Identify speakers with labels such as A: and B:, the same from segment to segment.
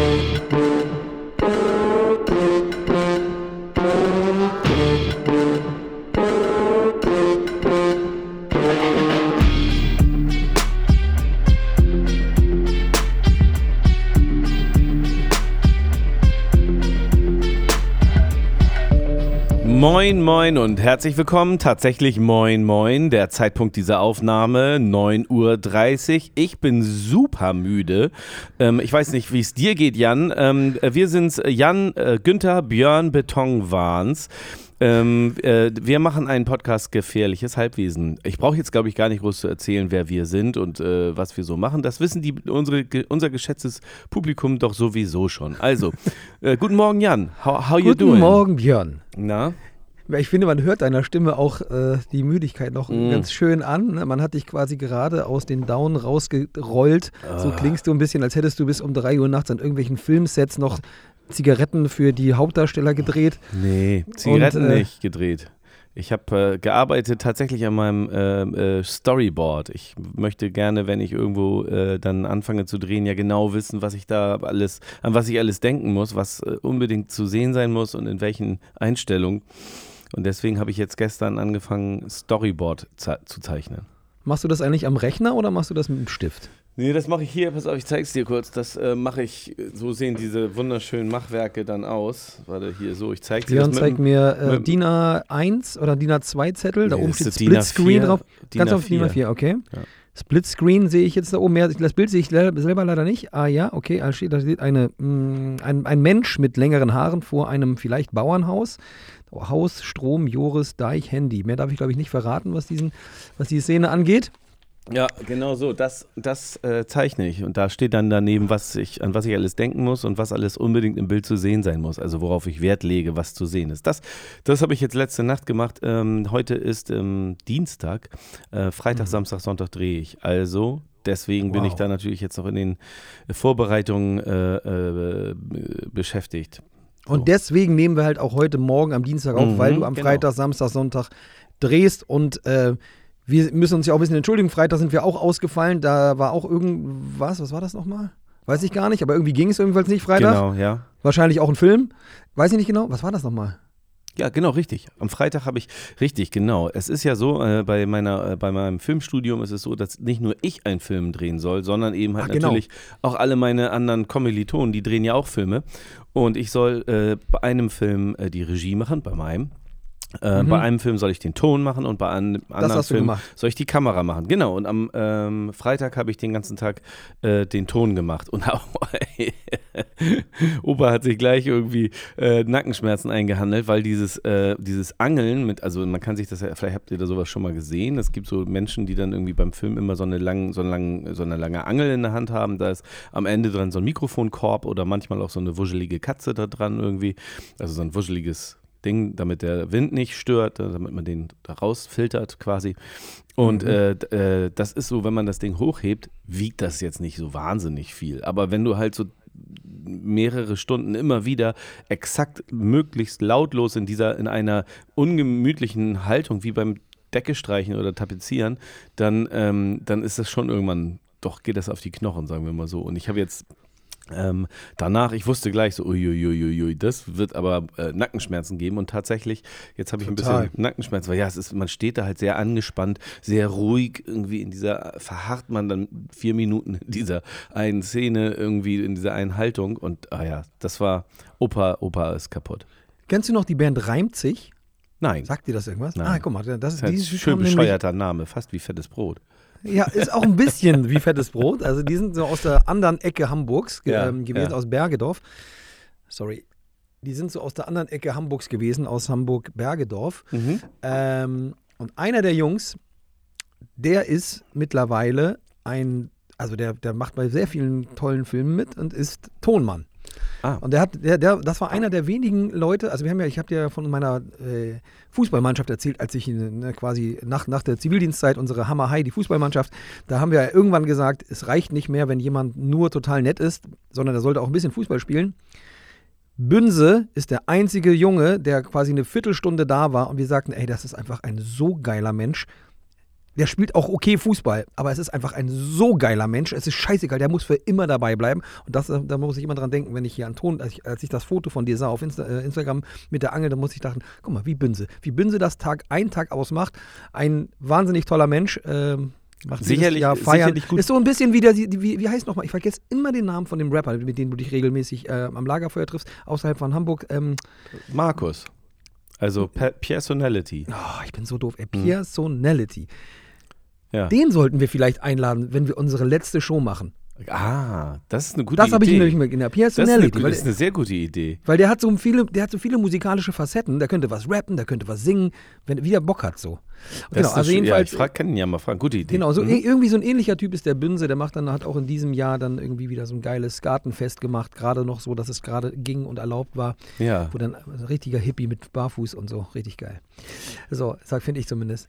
A: Thank you. Moin, moin und herzlich willkommen. Tatsächlich moin, moin. Der Zeitpunkt dieser Aufnahme 9.30 Uhr. Ich bin super müde. Ähm, ich weiß nicht, wie es dir geht, Jan. Ähm, wir sind Jan, äh, Günther, Björn Betonwahns. Ähm, äh, wir machen einen Podcast Gefährliches Halbwesen. Ich brauche jetzt, glaube ich, gar nicht groß zu erzählen, wer wir sind und äh, was wir so machen. Das wissen die, unsere, unser geschätztes Publikum doch sowieso schon. Also, äh, guten Morgen, Jan. How, how you doing?
B: Guten Morgen, Björn.
A: Na?
B: Ich finde, man hört deiner Stimme auch äh, die Müdigkeit noch mm. ganz schön an. Ne? Man hat dich quasi gerade aus den Down rausgerollt. Ah. So klingst du ein bisschen, als hättest du bis um 3 Uhr nachts an irgendwelchen Filmsets noch Zigaretten für die Hauptdarsteller gedreht.
A: Nee, Zigaretten Und, äh, nicht gedreht. Ich habe äh, gearbeitet tatsächlich an meinem äh, äh, Storyboard. Ich möchte gerne, wenn ich irgendwo äh, dann anfange zu drehen, ja genau wissen, was ich da alles, an was ich alles denken muss, was äh, unbedingt zu sehen sein muss und in welchen Einstellungen. Und deswegen habe ich jetzt gestern angefangen, Storyboard zu zeichnen.
B: Machst du das eigentlich am Rechner oder machst du das mit dem Stift?
A: Nee, das mache ich hier. Pass auf, ich zeig's dir kurz. Das äh, mache ich, so sehen diese wunderschönen Machwerke dann aus. Warte, hier so, ich zeig's dir.
B: Björn zeigt mir äh, DIN A1 oder DIN A2 Zettel. Da oben steht Split Screen drauf. DIN Ganz auf DIN A4, okay. Ja. Split Screen sehe ich jetzt da oben mehr. Das Bild sehe ich selber leider nicht. Ah ja, okay, da steht eine, mh, mm, ein, ein Mensch mit längeren Haaren vor einem vielleicht Bauernhaus. Haus, Strom, Joris, Deich, Handy. Mehr darf ich, glaube ich, nicht verraten, was, diesen, was die Szene angeht.
A: Ja, genau so. Das, das äh, zeichne ich. Und da steht dann daneben, was ich, an was ich alles denken muss und was alles unbedingt im Bild zu sehen sein muss. Also worauf ich Wert lege, was zu sehen ist. Das, das habe ich jetzt letzte Nacht gemacht. Ähm, heute ist ähm, Dienstag. Äh, Freitag, mhm. Samstag, Sonntag drehe ich. Also deswegen wow. bin ich da natürlich jetzt noch in den Vorbereitungen äh, äh beschäftigt.
B: So. Und deswegen nehmen wir halt auch heute Morgen am Dienstag auf, mhm, weil du am genau. Freitag, Samstag, Sonntag drehst und äh, wir müssen uns ja auch ein bisschen entschuldigen. Freitag sind wir auch ausgefallen. Da war auch irgendwas. Was war das nochmal? Weiß ich gar nicht, aber irgendwie ging es jedenfalls nicht Freitag.
A: Genau, ja.
B: Wahrscheinlich auch ein Film. Weiß ich nicht genau. Was war das nochmal?
A: Ja, genau, richtig. Am Freitag habe ich, richtig, genau. Es ist ja so, äh, bei, meiner, äh, bei meinem Filmstudium ist es so, dass nicht nur ich einen Film drehen soll, sondern eben halt Ach, genau. natürlich auch alle meine anderen Kommilitonen, die drehen ja auch Filme. Und ich soll äh, bei einem Film äh, die Regie machen, bei meinem. Äh, mhm. Bei einem Film soll ich den Ton machen und bei einem anderen Film soll ich die Kamera machen. Genau, und am ähm, Freitag habe ich den ganzen Tag äh, den Ton gemacht. Und Opa hat sich gleich irgendwie äh, Nackenschmerzen eingehandelt, weil dieses, äh, dieses Angeln mit, also man kann sich das ja, vielleicht habt ihr da sowas schon mal gesehen. Es gibt so Menschen, die dann irgendwie beim Film immer so eine, lang, so, eine lang, so eine lange Angel in der Hand haben. Da ist am Ende dran so ein Mikrofonkorb oder manchmal auch so eine wuschelige Katze da dran irgendwie. Also so ein wuscheliges Ding, damit der Wind nicht stört, äh, damit man den da rausfiltert quasi. Und mhm. äh, äh, das ist so, wenn man das Ding hochhebt, wiegt das jetzt nicht so wahnsinnig viel. Aber wenn du halt so mehrere Stunden immer wieder exakt möglichst lautlos in dieser, in einer ungemütlichen Haltung wie beim Decke streichen oder tapezieren, dann, ähm, dann ist das schon irgendwann, doch geht das auf die Knochen, sagen wir mal so. Und ich habe jetzt ähm, danach, ich wusste gleich so, uiuiuiui, das wird aber äh, Nackenschmerzen geben und tatsächlich, jetzt habe ich Total. ein bisschen Nackenschmerzen, weil ja, es ist, man steht da halt sehr angespannt, sehr ruhig irgendwie in dieser, verharrt man dann vier Minuten in dieser einen Szene irgendwie, in dieser einen Haltung und ah ja, das war, Opa, Opa ist kaputt.
B: Kennst du noch die Band Reimt sich?
A: Nein.
B: Sagt dir das irgendwas?
A: Nein. Ah,
B: guck mal, das ist,
A: das ist ein schön bescheuerter Name, fast wie fettes Brot.
B: Ja, ist auch ein bisschen wie fettes Brot. Also die sind so aus der anderen Ecke Hamburgs ja, ähm, gewesen, ja. aus Bergedorf. Sorry. Die sind so aus der anderen Ecke Hamburgs gewesen, aus Hamburg-Bergedorf. Mhm. Ähm, und einer der Jungs, der ist mittlerweile ein, also der, der macht bei sehr vielen tollen Filmen mit und ist Tonmann. Ah. Und der hat, der, der, das war einer der wenigen Leute, also wir haben ja, ich habe dir von meiner äh, Fußballmannschaft erzählt, als ich ne, quasi nach, nach der Zivildienstzeit unsere Hammer High, die Fußballmannschaft, da haben wir ja irgendwann gesagt, es reicht nicht mehr, wenn jemand nur total nett ist, sondern er sollte auch ein bisschen Fußball spielen. Bünse ist der einzige Junge, der quasi eine Viertelstunde da war und wir sagten, ey, das ist einfach ein so geiler Mensch der spielt auch okay Fußball, aber es ist einfach ein so geiler Mensch. Es ist scheißegal, der muss für immer dabei bleiben. Und das, da muss ich immer dran denken, wenn ich hier an Ton, als ich, als ich das Foto von dir sah auf Insta, äh, Instagram mit der Angel, da muss ich dachten, guck mal, wie Bünse. Wie Bünse das Tag ein Tag ausmacht. Ein wahnsinnig toller Mensch. Ähm, Macht
A: sicherlich,
B: Jahr feiern.
A: sicherlich gut.
B: Ist so ein bisschen wie der, wie, wie heißt nochmal, ich vergesse immer den Namen von dem Rapper, mit dem du dich regelmäßig äh, am Lagerfeuer triffst, außerhalb von Hamburg. Ähm,
A: Markus. Also Personality.
B: Oh, ich bin so doof. Ey, Personality.
A: Ja.
B: Den sollten wir vielleicht einladen, wenn wir unsere letzte Show machen.
A: Ah, das ist eine gute
B: Das
A: Idee.
B: habe ich nämlich mit in der
A: das ist, eine, das ist eine sehr gute Idee.
B: weil der hat so viele, der hat so viele musikalische Facetten. Der könnte was rappen, der könnte was singen, wenn wie er Bock hat so.
A: Das
B: genau, also jedenfalls.
A: ja, ich frag, kann ihn ja mal fragen. Gute Idee.
B: Genau, so
A: Mhm.
B: ir- irgendwie so ein ähnlicher Typ ist der Bünse, der macht dann, hat auch in diesem Jahr dann irgendwie wieder so ein geiles Gartenfest gemacht, gerade noch so, dass es gerade ging und erlaubt war,
A: Ja.
B: wo dann ein richtiger Hippie mit Barfuß und so, richtig geil. So, sag finde ich zumindest.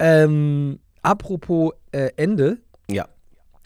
B: Ähm, apropos äh, Ende,
A: Ja.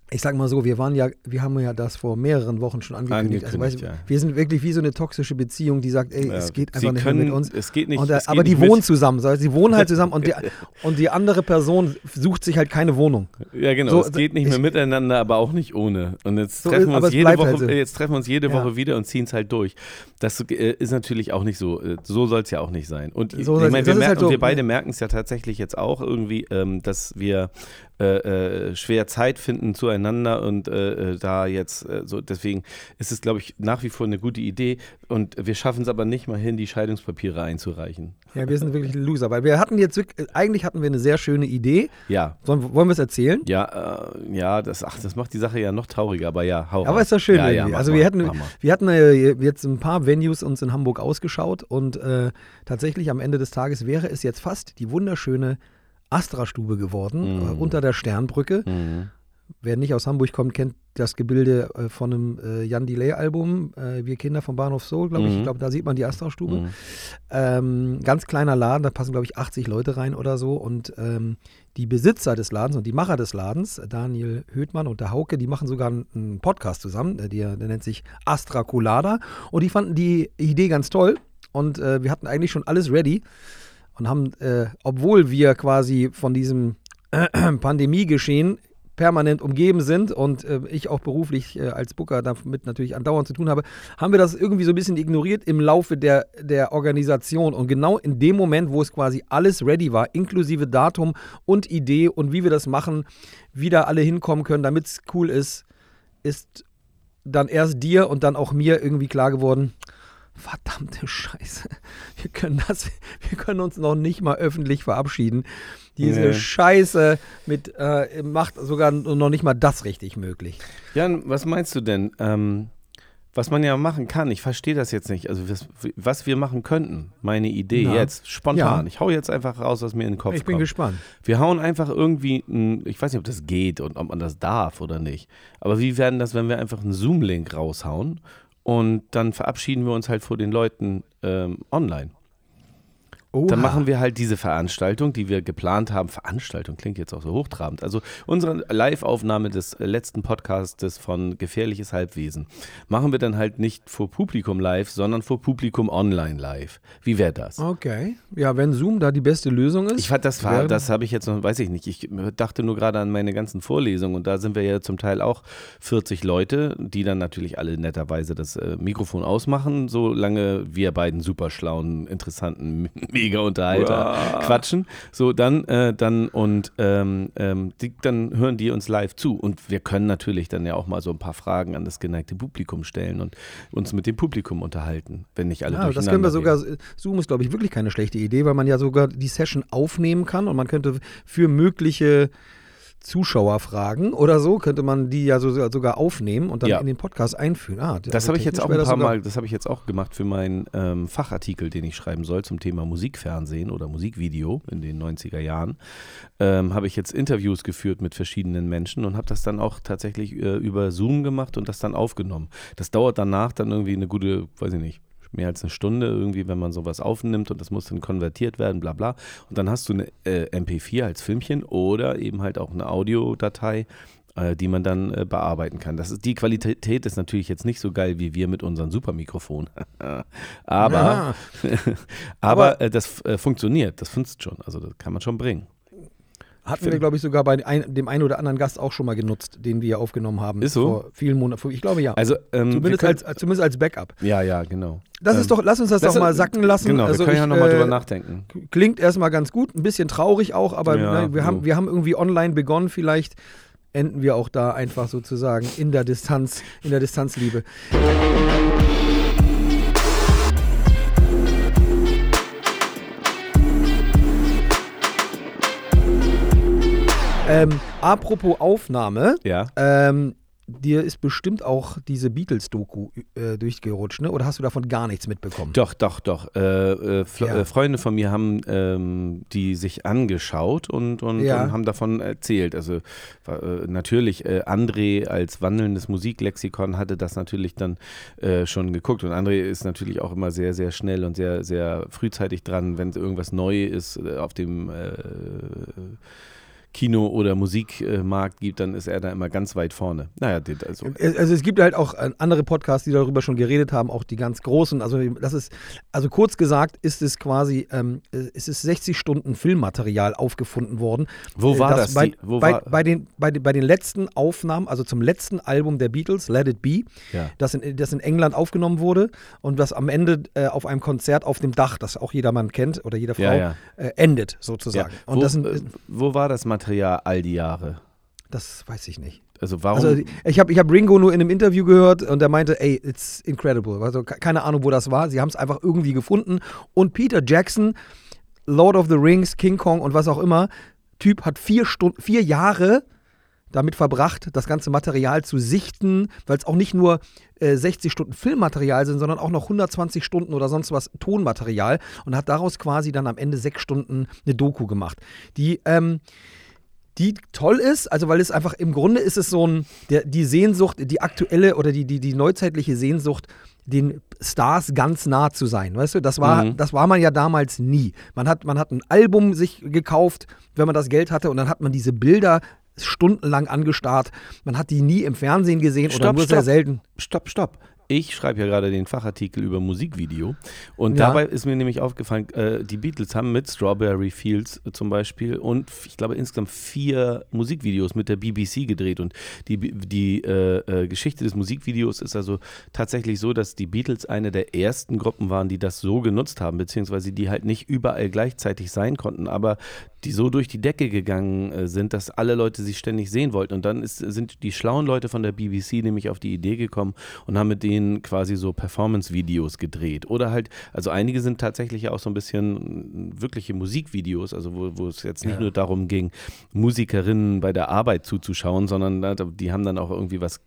B: Ich sag mal so, wir waren ja, wir haben ja das vor mehreren Wochen schon angekündigt. also, weißt,
A: Angekündigt,
B: du, Wir sind wirklich wie so eine toxische Beziehung, die sagt, ey,
A: Ja,
B: es geht einfach nicht
A: können,
B: mehr mit uns.
A: Es geht nicht.
B: Und, äh,
A: es geht
B: aber die
A: nicht mit-
B: wohnen zusammen. So, sie wohnen halt zusammen und die, und die andere Person sucht sich halt keine Wohnung.
A: Ja, genau.
B: So,
A: es geht nicht mehr
B: ich-
A: miteinander, aber auch nicht ohne. Und jetzt
B: So
A: treffen wir uns jede Woche,
B: halt so.
A: jetzt treffen wir uns jede
B: Ja.
A: Woche wieder und ziehen es halt durch. Das äh, ist natürlich auch nicht so. äh, So soll es ja auch nicht sein. Und ich
B: soll's-
A: meine, wir, merken,
B: halt
A: wir beide merken es ja tatsächlich jetzt auch irgendwie, ähm, dass wir äh, äh, schwer Zeit finden zueinander und äh, äh, da jetzt äh, so. Deswegen ist es, glaube ich, nach wie vor eine gute Idee. Und wir schaffen es aber nicht mal hin, die Scheidungspapiere einzureichen.
B: Ja, wir sind wirklich Loser, weil wir hatten jetzt wirklich, eigentlich hatten wir eine sehr schöne Idee.
A: Ja.
B: Sollen, wollen wir es erzählen?
A: Ja, äh, ja, das, ach, das macht die Sache ja noch trauriger, aber ja, hau
B: Aber ist doch schön
A: ja, ja,
B: also
A: mal,
B: wir hatten,
A: mal.
B: wir hatten äh, jetzt ein paar Venues uns in Hamburg ausgeschaut und äh, tatsächlich am Ende des Tages wäre es jetzt fast die wunderschöne Astra-Stube geworden,
A: Mhm.
B: äh, unter der Sternbrücke.
A: Mhm.
B: Wer nicht aus Hamburg kommt, kennt das Gebilde äh, von einem äh, Jan Delay-Album, Wir Kinder vom Bahnhof Soul, glaube ich.
A: Mhm.
B: Ich glaube, da sieht man die Astra-Stube.
A: Mhm.
B: Ähm, ganz kleiner Laden, da passen, glaube ich, 80 Leute rein oder so. Und ähm, die Besitzer des Ladens und die Macher des Ladens, Daniel Höhtmann und der Hauke, die machen sogar einen, einen Podcast zusammen, der, der nennt sich Astra Colada. Und die fanden die Idee ganz toll. Und äh, wir hatten eigentlich schon alles ready und haben, äh, obwohl wir quasi von diesem Pandemiegeschehen permanent umgeben sind und äh, ich auch beruflich äh, als Booker damit natürlich andauernd zu tun habe, haben wir das irgendwie so ein bisschen ignoriert im Laufe der, der Organisation. Und genau in dem Moment, wo es quasi alles ready war, inklusive Datum und Idee und wie wir das machen, wie da alle hinkommen können, damit es cool ist, ist dann erst dir und dann auch mir irgendwie klar geworden, verdammte Scheiße, wir können das, wir können uns noch nicht mal öffentlich verabschieden. Diese
A: Nee.
B: Scheiße mit äh, macht sogar noch nicht mal das richtig möglich.
A: Jan, was meinst du denn? Ähm, was man ja machen kann, ich verstehe das jetzt nicht. Also was, was wir machen könnten, meine Idee
B: Na.
A: jetzt, spontan.
B: Ja.
A: Ich hau jetzt einfach raus, was mir in den Kopf
B: ich bin
A: kommt.
B: gespannt.
A: Wir hauen einfach irgendwie, ein, ich weiß nicht, ob das geht und ob man das darf oder nicht. Aber wie werden das, wenn wir einfach einen Zoom-Link raushauen und dann verabschieden wir uns halt vor den Leuten ähm, online? Dann machen wir halt diese Veranstaltung, die wir geplant haben. Veranstaltung klingt jetzt auch so hochtrabend. Also unsere Live-Aufnahme des letzten Podcastes von Gefährliches Halbwesen machen wir dann halt nicht vor Publikum live, sondern vor Publikum online live. Wie wäre das?
B: Okay. Ja, wenn Zoom da die beste Lösung ist.
A: Ich fand, das war, das habe ich jetzt noch, weiß ich nicht. Ich dachte nur gerade an meine ganzen Vorlesungen und da sind wir ja zum Teil auch 40 Leute, die dann natürlich alle netterweise das äh, Mikrofon ausmachen, solange wir beiden super schlauen, interessanten Mega-Unterhalter quatschen. So, dann, äh, dann und ähm, ähm, die, dann hören die uns live zu und wir können natürlich dann ja auch mal so ein paar Fragen an das geneigte Publikum stellen und uns mit dem Publikum unterhalten, wenn nicht alle
B: Ja, das können wir sogar, Zoom ist, glaube ich, wirklich keine schlechte Idee, weil man ja sogar die Session aufnehmen kann und man könnte für mögliche Zuschauer fragen oder so, könnte man die ja so, sogar aufnehmen und dann
A: Ja.
B: in den Podcast einführen. Ah,
A: Das
B: also
A: habe ich jetzt auch ein paar Mal, das habe ich jetzt auch gemacht für meinen ähm, Fachartikel, den ich schreiben soll zum Thema Musikfernsehen oder Musikvideo in den 90er Jahren. Ähm, habe ich jetzt Interviews geführt mit verschiedenen Menschen und habe das dann auch tatsächlich äh, über Zoom gemacht und das dann aufgenommen. Das dauert danach dann irgendwie eine gute, weiß ich nicht, mehr als eine Stunde irgendwie, wenn man sowas aufnimmt und das muss dann konvertiert werden, bla bla. Und dann hast du eine äh, MP4 als Filmchen oder eben halt auch eine Audiodatei, äh, die man dann äh, bearbeiten kann. Das ist, die Qualität ist natürlich jetzt nicht so geil wie wir mit unseren Supermikrofonen. aber
B: Ja.
A: aber äh, das äh, funktioniert, das funktioniert schon. Also das kann man schon bringen.
B: Hatten wir, glaube ich, sogar bei ein, dem einen oder anderen Gast auch schon mal genutzt, den wir aufgenommen haben.
A: Ist so?
B: Vor vielen Monaten. Ich glaube ja.
A: Also, ähm,
B: zumindest, können, als, zumindest als Backup.
A: Ja, ja, genau.
B: Das ähm, ist doch, lass uns das, das doch mal sacken lassen.
A: Genau, also wir können ich, ja nochmal äh, drüber nachdenken.
B: Klingt erstmal ganz gut, ein bisschen traurig auch, aber ja, ne, wir, so. haben, wir haben irgendwie online begonnen, vielleicht enden wir auch da einfach sozusagen in der Distanz, in der Distanzliebe. Ähm, apropos Aufnahme.
A: Ja.
B: Ähm, dir ist bestimmt auch diese Beatles-Doku äh, durchgerutscht, ne? Oder hast du davon gar nichts mitbekommen?
A: Doch, doch, doch. Äh, äh, ja. Äh, Freunde von mir haben ähm, die sich angeschaut und, und, ja. und haben davon erzählt. Also äh, natürlich, äh, André als wandelndes Musiklexikon hatte das natürlich dann schon geguckt. Und André ist natürlich auch immer sehr, sehr schnell und sehr, sehr frühzeitig dran, wenn irgendwas neu ist auf dem Kino- oder Musikmarkt gibt, dann ist er da immer ganz weit vorne. Naja,
B: also. Also es gibt halt auch äh, andere Podcasts, die darüber schon geredet haben, auch die ganz großen. Also das ist, also kurz gesagt, ist es quasi, ähm, es ist 60 Stunden Filmmaterial aufgefunden worden.
A: Wo äh, war das? das
B: bei,
A: Wo
B: bei, war? bei, den, bei, bei den letzten Aufnahmen, also zum letzten Album der Beatles, Let It Be,
A: ja.
B: das, in, das in England aufgenommen wurde und das am Ende äh, auf einem Konzert auf dem Dach, das auch jedermann kennt oder jede Frau,
A: ja, ja.
B: Äh, endet sozusagen.
A: Und wo, das sind, äh, wo war das Material? Material all die Jahre?
B: Das weiß ich nicht.
A: Also warum? Also
B: ich habe ich hab Ringo nur in einem Interview gehört und er meinte, ey, it's incredible. Also keine Ahnung, wo das war. Sie haben es einfach irgendwie gefunden. Und Peter Jackson, Lord of the Rings, King Kong und was auch immer, Typ hat vier Stunden, vier Jahre damit verbracht, das ganze Material zu sichten, weil es auch nicht nur äh, 60 Stunden Filmmaterial sind, sondern auch noch 120 Stunden oder sonst was Tonmaterial und hat daraus quasi dann am Ende sechs Stunden eine Doku gemacht. Die, ähm, die toll ist, also weil es einfach im Grunde ist es so ein, der, die Sehnsucht, die aktuelle oder die, die, die neuzeitliche Sehnsucht, den Stars ganz nah zu sein. Weißt du, das war, mhm. das war man ja damals nie. Man hat, man hat ein Album sich gekauft, wenn man das Geld hatte, und dann hat man diese Bilder stundenlang angestarrt. Man hat die nie im Fernsehen gesehen stopp, oder nur
A: stopp,
B: sehr selten.
A: Stopp, stopp ich schreibe ja gerade den Fachartikel über Musikvideo. Und ja. dabei ist mir nämlich aufgefallen, äh, die Beatles haben mit Strawberry Fields äh, zum Beispiel und ich glaube insgesamt vier Musikvideos mit der BBC gedreht. Und die, die äh, äh, Geschichte des Musikvideos ist also tatsächlich so, dass die Beatles eine der ersten Gruppen waren, die das so genutzt haben, beziehungsweise die halt nicht überall gleichzeitig sein konnten, aber die so durch die Decke gegangen äh, sind, dass alle Leute sie ständig sehen wollten. Und dann ist, sind die schlauen Leute von der BBC nämlich auf die Idee gekommen und haben mit denen denen quasi so Performance-Videos gedreht. Oder halt, also einige sind tatsächlich auch so ein bisschen wirkliche Musikvideos, also wo, wo es jetzt nicht ja. nur darum ging, Musikerinnen bei der Arbeit zuzuschauen, sondern die haben dann auch irgendwie was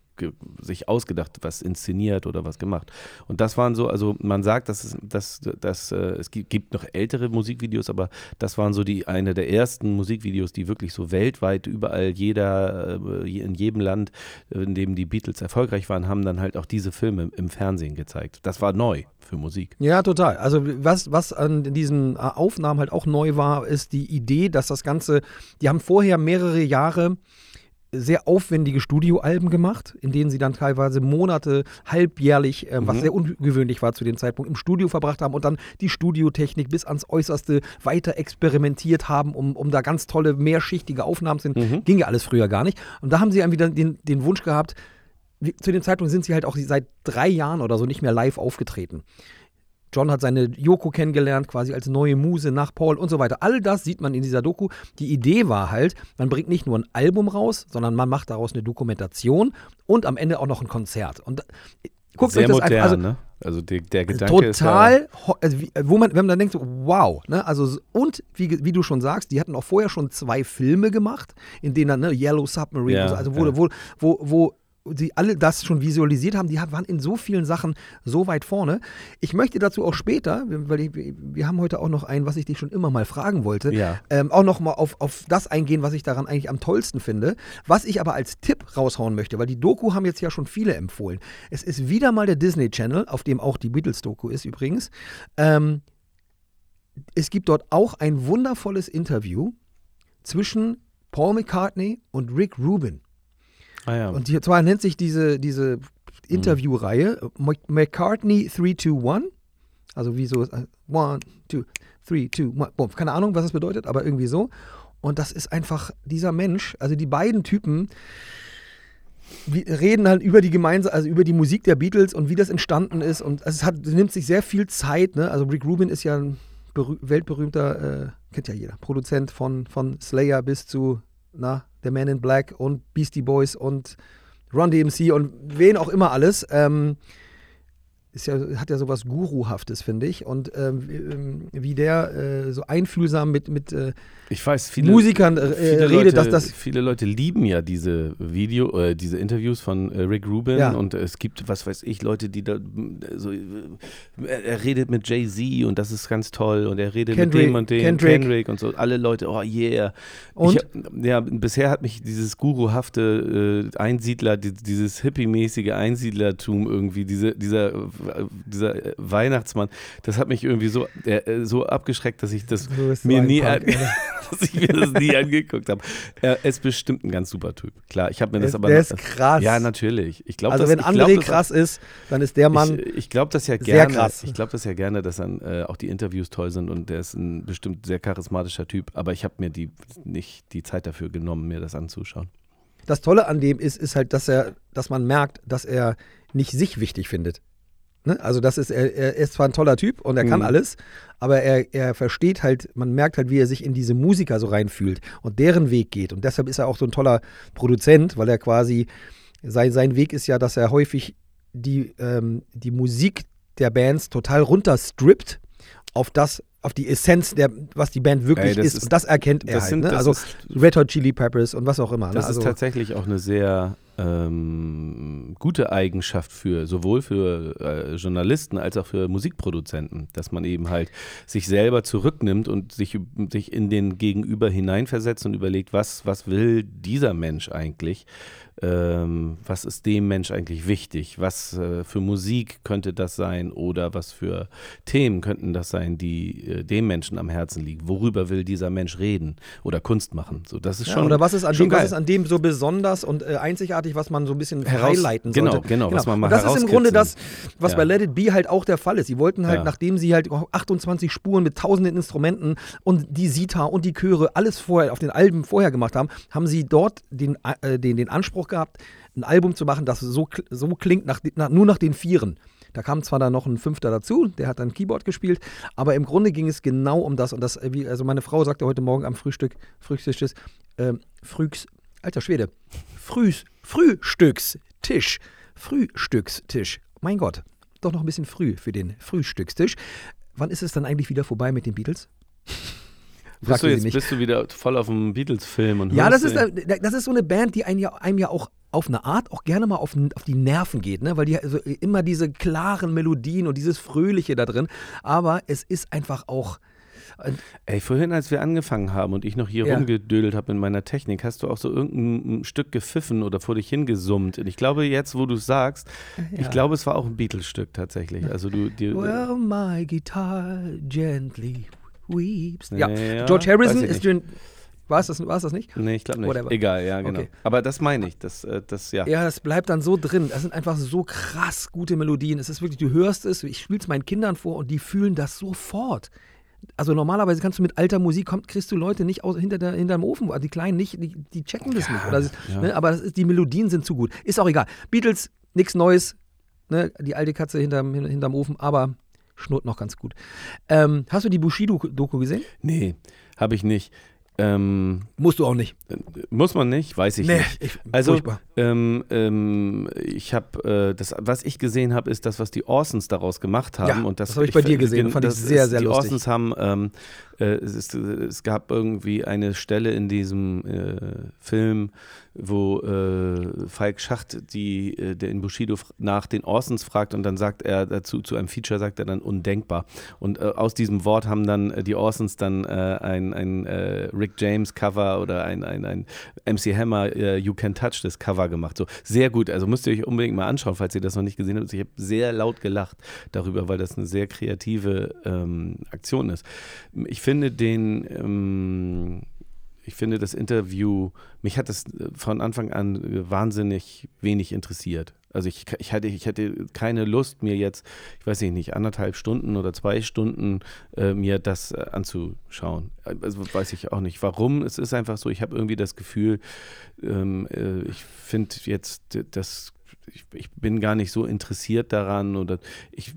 A: sich ausgedacht, was inszeniert oder was gemacht. Und das waren so, also man sagt, dass es, dass, dass, äh, es gibt noch ältere Musikvideos, aber das waren so die eine der ersten Musikvideos, die wirklich so weltweit überall jeder, äh, in jedem Land, in dem die Beatles erfolgreich waren, haben dann halt auch diese Filme im Fernsehen gezeigt. Das war neu für Musik.
B: Ja, total. Also was, was an diesen äh, Aufnahmen halt auch neu war, ist die Idee, dass das Ganze, die haben vorher mehrere Jahre sehr aufwendige Studioalben gemacht, in denen sie dann teilweise Monate, halbjährlich, äh, mhm. was sehr ungewöhnlich war zu dem Zeitpunkt, im Studio verbracht haben und dann die Studiotechnik bis ans Äußerste weiter experimentiert haben, um, um da ganz tolle, mehrschichtige Aufnahmen zu mhm. Ging ja alles früher gar nicht. Und da haben sie dann wieder den, den Wunsch gehabt, zu dem Zeitpunkt sind sie halt auch seit drei Jahren oder so nicht mehr live aufgetreten. John hat seine Yoko kennengelernt, quasi als neue Muse nach Paul und so weiter. All das sieht man in dieser Doku. Die Idee war halt, man bringt nicht nur ein Album raus, sondern man macht daraus eine Dokumentation und am Ende auch noch ein Konzert. Und
A: guckt Sehr euch das modern, einfach, also, ne? Also die, der Gedanke
B: total,
A: ist ja
B: also wo man, wenn man dann denkt, wow, ne? Also und wie, wie du schon sagst, die hatten auch vorher schon zwei Filme gemacht, in denen dann ne, Yellow Submarine, ja, so, also wo, ja. wo, wo, wo die alle das schon visualisiert haben, die waren in so vielen Sachen so weit vorne. Ich möchte dazu auch später, weil ich, wir haben heute auch noch ein, was ich dich schon immer mal fragen wollte,
A: ja.
B: ähm, auch noch mal auf, auf das eingehen, was ich daran eigentlich am tollsten finde. Was ich aber als Tipp raushauen möchte, weil die Doku haben jetzt ja schon viele empfohlen. Es ist wieder mal der Disney Channel, auf dem auch die Beatles-Doku ist übrigens. Ähm, es gibt dort auch ein wundervolles Interview zwischen Paul McCartney und Rick Rubin.
A: Ah, ja.
B: Und zwar nennt sich diese, diese Interviewreihe mhm. McCartney 321. Also wie so, 1, 2, 3, 2, 1. Keine Ahnung, was das bedeutet, aber irgendwie so. Und das ist einfach dieser Mensch, also die beiden Typen, wir reden halt über die gemeinsame, also über die Musik der Beatles und wie das entstanden ist. Und es hat, nimmt sich sehr viel Zeit. Ne? Also Rick Rubin ist ja ein weltberühmter, äh, kennt ja jeder, Produzent von, von Slayer bis zu na, The Man in Black und Beastie Boys und Run DMC und wen auch immer alles. Ähm, ist ja, hat ja sowas Guruhaftes, finde ich. Und ähm, ähm, wie der äh, so einfühlsam mit, mit äh,
A: ich weiß, viele,
B: Musikern äh,
A: viele
B: redet,
A: Leute,
B: dass das.
A: Viele Leute lieben ja diese Video, äh, diese Interviews von äh, Rick Rubin
B: Ja.
A: und es gibt, was weiß ich, Leute, die da so, äh, er, er redet mit Jay-Z und das ist ganz toll und er redet
B: Kendrick-
A: mit dem und dem,
B: Kendrick.
A: und so. Alle Leute, oh yeah.
B: Und?
A: Ich, ja, bisher hat mich dieses guruhafte Einsiedler, die, dieses hippie-mäßige Einsiedlertum irgendwie, diese, dieser, dieser äh, Weihnachtsmann, das hat mich irgendwie so, äh, so abgeschreckt, dass ich das
B: so
A: mir nie,
B: Punk,
A: dass ich mir das nie angeguckt habe. Er ist bestimmt ein ganz super Typ. Klar, ich habe mir
B: Der
A: das
B: ist-
A: aber
B: der ist krass.
A: Ja, natürlich. Ich glaube,
B: Also
A: das,
B: wenn André
A: glaub,
B: krass ist, dann ist der Mann.
A: ich, ich glaube das ja
B: sehr
A: gerne.
B: krass.
A: Ich glaube das ja gerne, dass dann äh, auch die Interviews toll sind und der ist ein bestimmt sehr charismatischer Typ. Aber ich habe mir die nicht die Zeit dafür genommen, mir das anzuschauen.
B: Das Tolle an dem ist, ist halt, dass er, dass man merkt, dass er nicht sich wichtig findet. Ne? Also das ist, er, er ist zwar ein toller Typ und er kann
A: Mhm.
B: alles, aber er, er versteht halt, man merkt halt, wie er sich in diese Musiker so reinfühlt und deren Weg geht. Und deshalb ist er auch so ein toller Produzent, weil er quasi, sein, sein Weg ist ja, dass er häufig die, ähm, die Musik der Bands total runterstrippt auf das, auf die Essenz, der, was die Band wirklich
A: Ey,
B: ist.
A: ist-
B: Und das erkennt er
A: das
B: halt.
A: sind-
B: ne? Also Red Hot Chili Peppers und was auch immer.
A: Das
B: ne? also,
A: ist tatsächlich auch eine sehr ähm, gute Eigenschaft für sowohl für äh, Journalisten als auch für Musikproduzenten, dass man eben halt sich selber zurücknimmt und sich, sich in den Gegenüber hineinversetzt und überlegt, was, was will dieser Mensch eigentlich? Ähm, was ist dem Mensch eigentlich wichtig? Was äh, für Musik könnte das sein oder was für Themen könnten das sein, die äh, dem Menschen am Herzen liegen? Worüber will dieser Mensch reden oder Kunst machen? So, das ist
B: Ja,
A: schon
B: oder was ist, an dem, was ist an dem so besonders und äh, einzigartig, was man so ein bisschen
A: Heraus-
B: highlighten
A: genau,
B: sollte?
A: genau, was man mal
B: und das ist im Grunde das, was
A: Ja.
B: bei Let It Be halt auch der Fall ist. Sie wollten halt,
A: Ja.
B: nachdem sie halt 28 Spuren mit tausenden Instrumenten und die Sita und die Chöre alles vorher auf den Alben vorher gemacht haben, haben sie dort den, äh, den, den Anspruch gehabt, ein Album zu machen, das so, so klingt, nach, nach, nur nach den Vieren. Da kam zwar dann noch ein Fünfter dazu, der hat dann Keyboard gespielt, aber im Grunde ging es genau um das. Und das, äh, wie, also meine Frau sagte heute Morgen am Frühstück, Frühstückstisch, ähm, Frühs, alter Schwede, Frühs, Frühstückstisch, Frühstückstisch. Mein Gott, doch noch ein bisschen früh für den Frühstückstisch. Wann ist es dann eigentlich wieder vorbei mit den Beatles?
A: Bist du, jetzt,
B: mich.
A: bist du wieder voll auf dem Beatles-Film und
B: Ja, das ist, das ist so eine Band, die einem ja, einem ja auch auf eine Art auch gerne mal auf, auf die Nerven geht, ne? weil die also immer diese klaren Melodien und dieses Fröhliche da drin, aber es ist einfach auch,
A: Ey, vorhin, als wir angefangen haben und ich noch hier
B: Ja.
A: rumgedödelt habe in meiner Technik, hast du auch so irgendein Stück gepfiffen oder vor dich hingesummt. Und ich glaube, jetzt, wo du es sagst,
B: Ja.
A: ich glaube, es war auch ein Beatles-Stück tatsächlich. Also du, die,
B: Well, my guitar gently weeps.
A: Ja,
B: Ja, George Harrison ist drin. War es das, war es das nicht?
A: Nee, ich glaube nicht.
B: Whatever.
A: Egal, ja, genau.
B: Okay.
A: Aber das meine ich. Das, äh, das, ja.
B: Ja, das bleibt dann so drin. Das sind einfach so krass gute Melodien. Es ist wirklich, du hörst es, ich spiele es meinen Kindern vor und die fühlen das sofort. Also normalerweise kannst du mit alter Musik, kommt, kriegst du Leute nicht aus, hinter der, hinterm Ofen, also die Kleinen nicht, die, die checken das nicht. Oder,
A: ja.
B: ne, aber das ist, die Melodien sind zu gut. Ist auch egal. Beatles, nichts Neues, ne, die alte Katze hinterm, hin- hinterm Ofen, aber schnurrt noch ganz gut. Ähm, hast du die Bushido-Doku gesehen?
A: Nee, habe ich nicht. Ähm,
B: Musst du auch nicht.
A: äh, muss man nicht, weiß ich
B: Nee,
A: nicht.
B: ich-
A: Also, ähm, ähm, ich habe, äh, das, was ich gesehen habe, ist das, was die Orsons daraus gemacht haben.
B: Ja,
A: und das,
B: das habe ich bei dir gesehen, fand ich
A: das
B: sehr,
A: ist,
B: sehr
A: die
B: lustig.
A: Orsons haben, ähm, äh, es, ist, es gab irgendwie eine Stelle in diesem äh, Film, wo äh, Falk Schacht, die, äh, der in Bushido nach den Orsons fragt und dann sagt er dazu, zu einem Feature sagt er dann undenkbar. Und äh, aus diesem Wort haben dann äh, die Orsons dann äh, ein, ein äh, Rick James Cover oder ein, ein, ein MC Hammer You Can Touch das Cover gemacht. So sehr gut. Also müsst ihr euch unbedingt mal anschauen, falls ihr das noch nicht gesehen habt. Ich habe sehr laut gelacht darüber, weil das eine sehr kreative ähm, Aktion ist. Ich finde den ähm, ich finde das Interview, mich hat das äh, von Anfang an äh, wahnsinnig wenig interessiert. Also ich, ich, hatte, ich hätte keine Lust, mir jetzt, ich weiß nicht, anderthalb Stunden oder zwei Stunden äh, mir das äh, anzuschauen. Also weiß ich auch nicht, warum. Es ist einfach so, ich habe irgendwie das Gefühl, ähm, äh, ich finde jetzt das ich, bin gar nicht so interessiert daran oder ich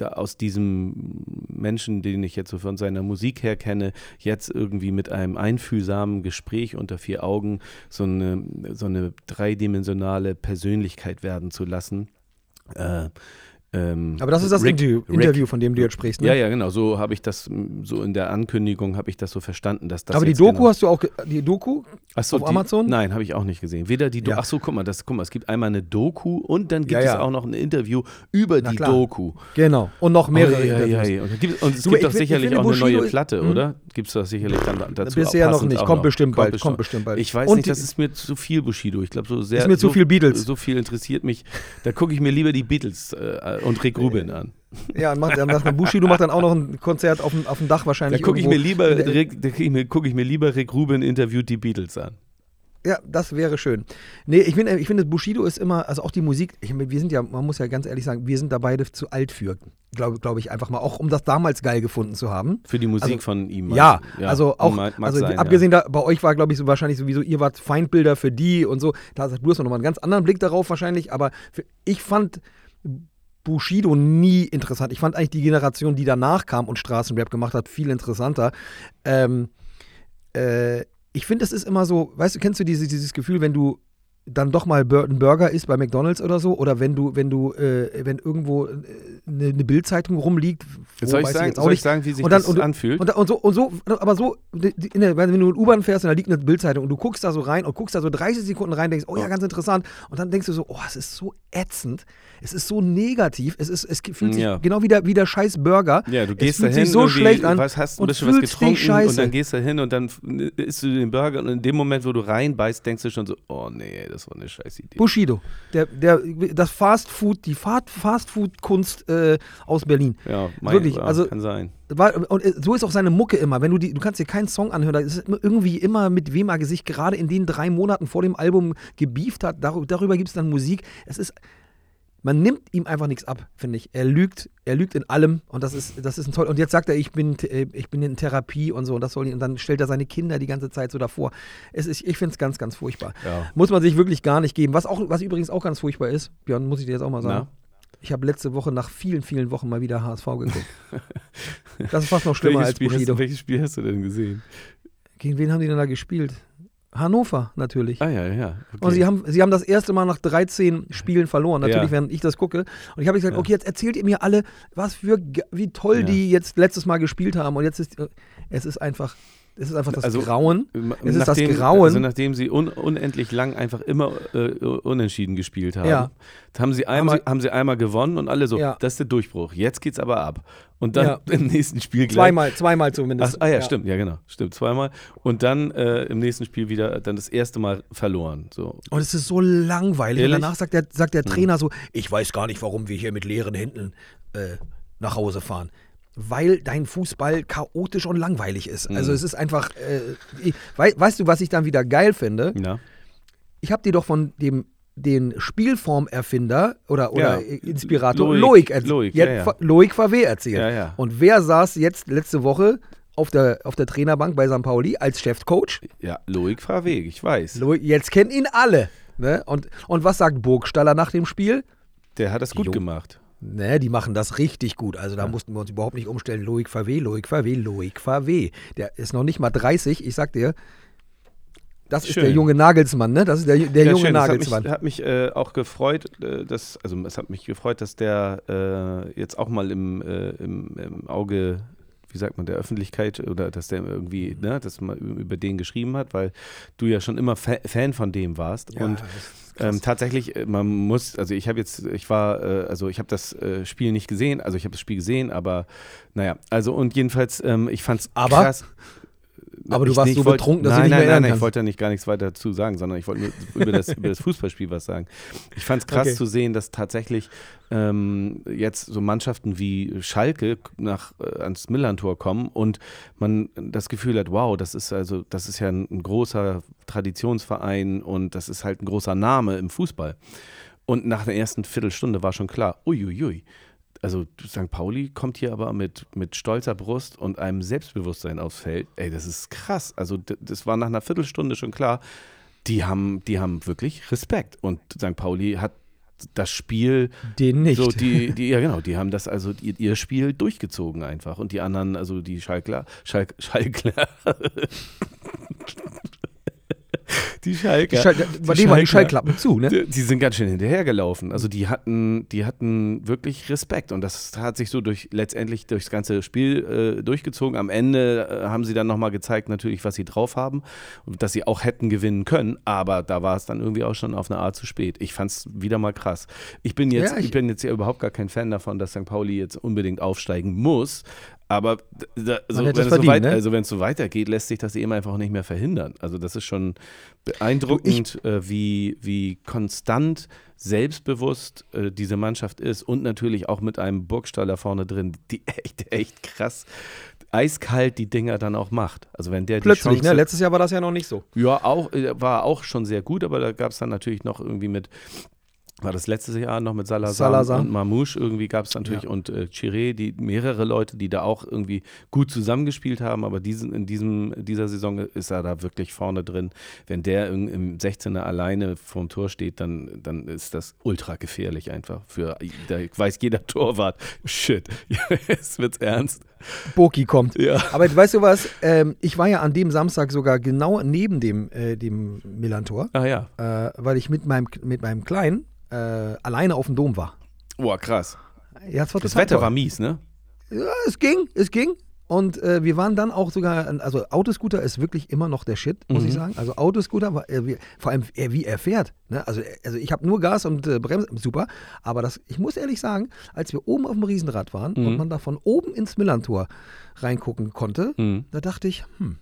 A: aus diesem Menschen, den ich jetzt so von seiner Musik her kenne, jetzt irgendwie mit einem einfühlsamen Gespräch unter vier Augen so eine, so eine dreidimensionale Persönlichkeit werden zu lassen. Äh,
B: ähm, Aber das ist das Rick, Interview, Rick, Interview, von dem du jetzt sprichst,
A: ne? Ja, ja, genau. So habe ich das, so in der Ankündigung habe ich das so verstanden, dass das.
B: Aber die Doku genau hast du auch, die Doku
A: so, auf die, Amazon? Nein, habe ich auch nicht gesehen. Weder die Doku, ja. ach so, guck mal, das, guck mal, es gibt einmal eine Doku und dann gibt ja, ja. es auch noch ein Interview über Na die klar. Doku.
B: Genau. Und noch mehrere
A: oh, ja, Interviews. Ja, und, gibt, und es du, gibt doch sicherlich auch eine neue Platte, mhm. oder? Gibt es das sicherlich dann dazu?
B: Bisher noch nicht, kommt bestimmt bald, kommt bestimmt bald.
A: Ich weiß nicht, das ist mir zu viel Bushido. Ich glaube, so sehr.
B: Ist mir zu viel Beatles.
A: So viel interessiert mich. Da gucke ich mir lieber die Beatles äh, und Rick Rubin an.
B: Ja, und macht, dann macht Bushido macht dann auch noch ein Konzert auf dem, auf dem Dach wahrscheinlich.
A: Da gucke ich, mir lieber, Rick, guck ich mir lieber Rick Rubin interviewt die Beatles an.
B: Ja, das wäre schön. Nee, ich finde, ich find, Bushido ist immer, also auch die Musik, ich, wir sind ja, man muss ja ganz ehrlich sagen, wir sind da beide zu alt für, glaube glaub ich einfach mal, auch um das damals geil gefunden zu haben.
A: Für die Musik also, von ihm.
B: Ja, ja, also auch, mag, mag also sein, abgesehen ja. da, bei euch war, glaube ich, so wahrscheinlich sowieso, ihr wart Feindbilder für die und so, da du hast noch mal einen ganz anderen Blick darauf wahrscheinlich, aber für, ich fand Bushido nie interessant. Ich fand eigentlich die Generation, die danach kam und Straßenrap gemacht hat, viel interessanter. Ähm, äh, ich finde, es ist immer so, weißt du, kennst du dieses, dieses Gefühl, wenn du dann doch mal einen Burger isst bei McDonalds oder so? Oder wenn du wenn du äh, wenn irgendwo eine, äh, eine Bildzeitung rumliegt
A: wo, soll ich sagen,
B: ich soll
A: ich sagen wie sich
B: und dann,
A: das
B: und,
A: anfühlt?
B: und, und, so und so aber so der, wenn du in U-Bahn fährst und da liegt eine Bildzeitung und du guckst da so rein und guckst da so 30 Sekunden rein denkst oh ja. ganz interessant. Und dann denkst du so oh es ist so ätzend es ist so negativ es ist es fühlt sich ja. genau wie der, wie der scheiß Burger
A: ja du gehst
B: da
A: hin
B: so schlecht an
A: was hast ein bisschen was getrunken und dann gehst du hin und dann isst du den Burger und in dem Moment wo du reinbeißt denkst du schon so oh nee das war eine scheiß Idee
B: Bushido, der, der, das Fast Food, die Fast Food Kunst äh, aus Berlin.
A: Ja, mein, Wirklich, also, kann sein.
B: War, und äh, so ist auch seine Mucke immer. Wenn du die, du kannst dir keinen Song anhören, da ist irgendwie immer mit wem er sich gerade in den drei Monaten vor dem Album gebieft hat. Darüber, darüber gibt es dann Musik. Es ist man nimmt ihm einfach nichts ab, finde ich. Er lügt, er lügt in allem und das ist, das ist ein toll. Und jetzt sagt er, ich bin, äh, ich bin in Therapie und so und das soll ihn, und dann stellt er seine Kinder die ganze Zeit so davor. Es ist, ich finde es ganz, ganz furchtbar. Ja. Muss man sich wirklich gar nicht geben. Was auch, was übrigens auch ganz furchtbar ist, Björn, muss ich dir jetzt auch mal sagen. Na? Ich habe letzte Woche nach vielen, vielen Wochen mal wieder HSV geguckt. das ist fast noch schlimmer als Bushido.
A: Hast, welches Spiel hast du denn gesehen?
B: Gegen wen haben die denn da gespielt? Hannover natürlich.
A: Ah ja, ja.
B: Okay. Und sie haben, sie haben das erste Mal nach 13 Spielen verloren, natürlich, ja. während ich das gucke. Und ich habe gesagt, ja. okay, jetzt erzählt ihr mir alle, was für, wie toll ja. die jetzt letztes Mal gespielt haben. Und jetzt ist, es ist einfach es ist einfach das also, Grauen. Es ist nachdem, das Grauen.
A: Also nachdem sie un, unendlich lang einfach immer äh, unentschieden gespielt haben, ja. haben, sie einmal, haben, sie, einmal gewonnen und alle so, ja. das ist der Durchbruch. Jetzt geht's aber ab. Und dann ja. im nächsten Spiel gleich.
B: Zweimal, zweimal zumindest.
A: Ach, ah ja, stimmt, ja genau, stimmt, zweimal. Und dann äh, im nächsten Spiel wieder dann das erste Mal verloren. So.
B: Und es ist so langweilig. Ehrlich? Und danach sagt der, sagt der hm. Trainer so, ich weiß gar nicht, warum wir hier mit leeren Händen äh, nach Hause fahren weil dein Fußball chaotisch und langweilig ist. Also mhm. es ist einfach, äh, we weißt du, was ich dann wieder geil finde?
A: Ja.
B: Ich habe dir doch von dem den Spielformerfinder oder, oder ja. Inspirator Loic, Loic, Loic, ja, ja. Loic Favre erzählt. Und wer saß jetzt letzte Woche auf der, auf der Trainerbank bei St. Pauli als Chefcoach?
A: Ja, Loic Favre, ich weiß.
B: Loic, jetzt kennen ihn alle. Ne? Und, und was sagt Burgstaller nach dem Spiel?
A: Der hat das gut jo. gemacht.
B: Ne, die machen das richtig gut. Also da ja. mussten wir uns überhaupt nicht umstellen. Loic Favre, Loic Favre, Loic Favre. Der ist noch nicht mal 30. Ich sag dir, das schön. ist der junge Nagelsmann, ne? Das ist der, der ja, junge schön. Nagelsmann.
A: Das hat mich, hat mich äh, auch gefreut, äh, dass, also es hat mich gefreut, dass der äh, jetzt auch mal im, äh, im, im, Auge, wie sagt man, der Öffentlichkeit oder dass der irgendwie, ne, dass man über den geschrieben hat, weil du ja schon immer Fa Fan von dem warst. Ja, und ähm, tatsächlich, äh, man muss, also ich habe jetzt, ich war, äh, also ich habe das äh, Spiel nicht gesehen, also ich habe das Spiel gesehen, aber naja, also und jedenfalls, ähm, ich fand es krass.
B: Aber du warst nicht, so wollt, betrunken, dass
A: nein,
B: du nicht
A: nein,
B: mehr
A: nein, nein, ich wollte da nicht gar nichts weiter dazu sagen, sondern ich wollte nur über das, über das Fußballspiel was sagen. Ich fand es krass okay. zu sehen, dass tatsächlich ähm, jetzt so Mannschaften wie Schalke nach, äh, ans Millantor kommen und man das Gefühl hat, wow, das ist also, das ist ja ein, ein großer Traditionsverein und das ist halt ein großer Name im Fußball. Und nach der ersten Viertelstunde war schon klar, uiuiui. Also St. Pauli kommt hier aber mit, mit stolzer Brust und einem Selbstbewusstsein aufs Feld. Ey, das ist krass. Also das war nach einer Viertelstunde schon klar. Die haben, die haben wirklich Respekt. Und St. Pauli hat das Spiel.
B: Den nicht.
A: So die, die, ja, genau, die haben das also ihr, ihr Spiel durchgezogen einfach. Und die anderen, also die Schalkler, Schalk, Schalkler. die Schalker. Die Schal
B: bei dem waren die Schallklappen zu, ne?
A: Die, die, sind ganz schön hinterhergelaufen. Also die hatten, die hatten wirklich Respekt und das hat sich so durch letztendlich durchs ganze Spiel äh, durchgezogen. Am Ende äh, haben sie dann nochmal gezeigt, natürlich, was sie drauf haben und dass sie auch hätten gewinnen können, aber da war es dann irgendwie auch schon auf eine Art zu spät. Ich fand es wieder mal krass. Ich bin jetzt, ja, ich, ich bin jetzt ja überhaupt gar kein Fan davon, dass St. Pauli jetzt unbedingt aufsteigen muss. Aber da, so, wenn, es so weit, ne? also wenn es so weitergeht, lässt sich das eben einfach nicht mehr verhindern. Also das ist schon beeindruckend, du, äh, wie, wie konstant selbstbewusst äh, diese Mannschaft ist und natürlich auch mit einem Burgstaller vorne drin, die echt, echt krass eiskalt die Dinger dann auch macht. Also wenn der
B: Plötzlich, Chance, ne? Letztes Jahr war das ja noch nicht so.
A: Ja, auch, äh, war auch schon sehr gut, aber da gab es dann natürlich noch irgendwie mit war das letztes Jahr noch mit Salazar, Salazar. und Mamouche irgendwie gab es natürlich ja. und äh, Chiré, die mehrere Leute, die da auch irgendwie gut zusammengespielt haben, aber diesen, in diesem, dieser Saison ist er da wirklich vorne drin. Wenn der im, im 16er alleine vorm Tor steht, dann, dann ist das ultra gefährlich einfach für, da weiß jeder Torwart, shit, jetzt wird's ernst.
B: Boki kommt.
A: Ja.
B: Aber weißt du was, ähm, ich war ja an dem Samstag sogar genau neben dem, äh, dem Millantor.
A: Ah ja.
B: Äh, weil ich mit meinem, mit meinem Kleinen äh, alleine auf dem Dom war.
A: Boah, krass.
B: Ja,
A: das, das Wetter war mies, ne?
B: Ja, es ging, es ging. Und äh, wir waren dann auch sogar, also Autoscooter ist wirklich immer noch der Shit, muss mhm. ich sagen. Also Autoscooter, war, äh, wie, vor allem äh, wie er fährt. Ne? Also, also ich habe nur Gas und äh, Bremse, super. Aber das, ich muss ehrlich sagen, als wir oben auf dem Riesenrad waren mhm. und man da von oben ins Millantor reingucken konnte, mhm. da dachte ich, hm,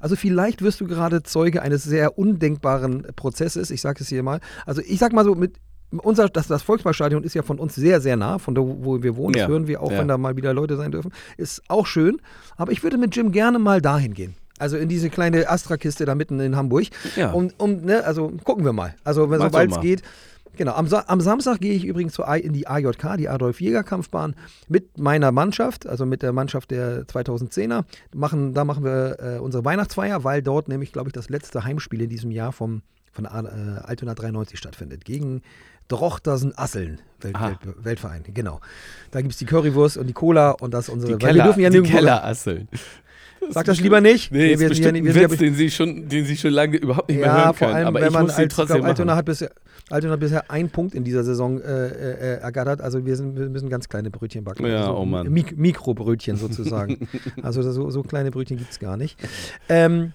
B: also vielleicht wirst du gerade Zeuge eines sehr undenkbaren Prozesses. Ich sage es hier mal. Also ich sag mal so, mit unser, das, das Volksparkstadion ist ja von uns sehr, sehr nah, von da, wo wir wohnen. Das hören wir auch, ja. wenn da mal wieder Leute sein dürfen. Ist auch schön. Aber ich würde mit Jim gerne mal dahin gehen. Also in diese kleine Astra-Kiste da mitten in Hamburg.
A: Ja.
B: Um, um, ne, also gucken wir mal. Also sobald es geht. Genau, am, am Samstag gehe ich übrigens zu, in die AJK, die Adolf-Jäger-Kampfbahn, mit meiner Mannschaft, also mit der Mannschaft der 2010er. Machen, da machen wir äh, unsere Weihnachtsfeier, weil dort nämlich, glaube ich, das letzte Heimspiel in diesem Jahr vom, von äh, Altona 93 stattfindet. Gegen Drochtersen Asseln, Welt, Welt, Weltverein, genau. Da gibt es die Currywurst und die Cola und das unsere.
A: Die Keller, wir dürfen ja die Kellerasseln.
B: Sag das lieber nicht.
A: Nee, nee wir, ist wir, wir, Witz, den, Sie schon, den Sie schon lange überhaupt nicht mehr ja, hören können. Vor allem, aber wenn ich man muss als, trotzdem glaub,
B: Altona hat, bisher, Altona hat bisher einen Punkt in dieser Saison äh, äh, ergattert. Also wir, sind, wir müssen ganz kleine Brötchen backen.
A: Ja,
B: also
A: oh Mann.
B: Mik Mikrobrötchen sozusagen. also so, so, kleine Brötchen gibt es gar nicht. Ähm,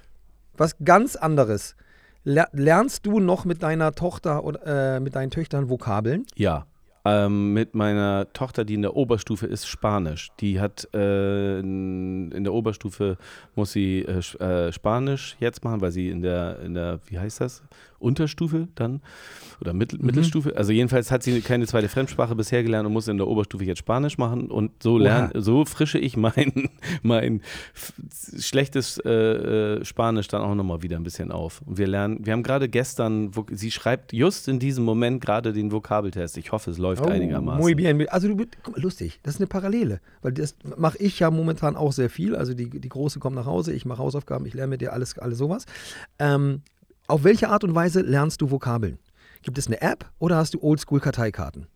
B: was ganz anderes. Lernst du noch mit deiner Tochter oder äh, mit deinen Töchtern Vokabeln?
A: Ja. Ähm, mit meiner Tochter, die in der Oberstufe ist, Spanisch. Die hat äh, in, der Oberstufe muss sie äh, äh, Spanisch jetzt machen, weil sie in der, in der, wie heißt das? Unterstufe dann oder Mittel, mhm. Mittelstufe. Also jedenfalls hat sie keine zweite Fremdsprache bisher gelernt und muss in der Oberstufe jetzt Spanisch machen und so lerne, so frische ich mein, mein schlechtes äh, äh, Spanisch dann auch nochmal wieder ein bisschen auf. Und wir lernen, wir haben gerade gestern, sie schreibt just in diesem Moment gerade den Vokabeltest. Ich hoffe, es läuft oh, einigermaßen. Muy
B: bien. Also du, guck mal, lustig, das ist eine Parallele, weil das mache ich ja momentan auch sehr viel. Also die, die Große kommt nach Hause, ich mache Hausaufgaben, ich lerne mit dir alles, alles sowas. Ähm, auf welche Art und Weise lernst du Vokabeln? Gibt es eine App oder hast du Oldschool-Karteikarten?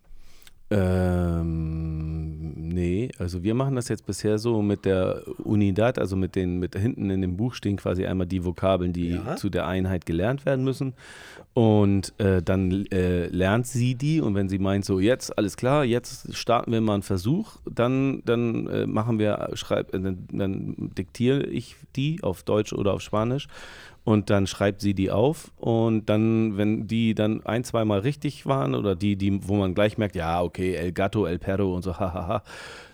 A: Ähm, nee, also wir machen das jetzt bisher so mit der Unidad, also mit den, mit hinten in dem Buch stehen quasi einmal die Vokabeln, die ja. zu der Einheit gelernt werden müssen. Und äh, dann äh, lernt sie die und wenn sie meint, so jetzt, alles klar, jetzt starten wir mal einen Versuch, dann, dann äh, machen wir, schreib, äh, dann, dann diktiere ich die auf Deutsch oder auf Spanisch und dann schreibt sie die auf. Und dann, wenn die dann ein, zweimal richtig waren oder die, die, wo man gleich merkt, ja, okay, El Gato, El Perro und so, hahaha,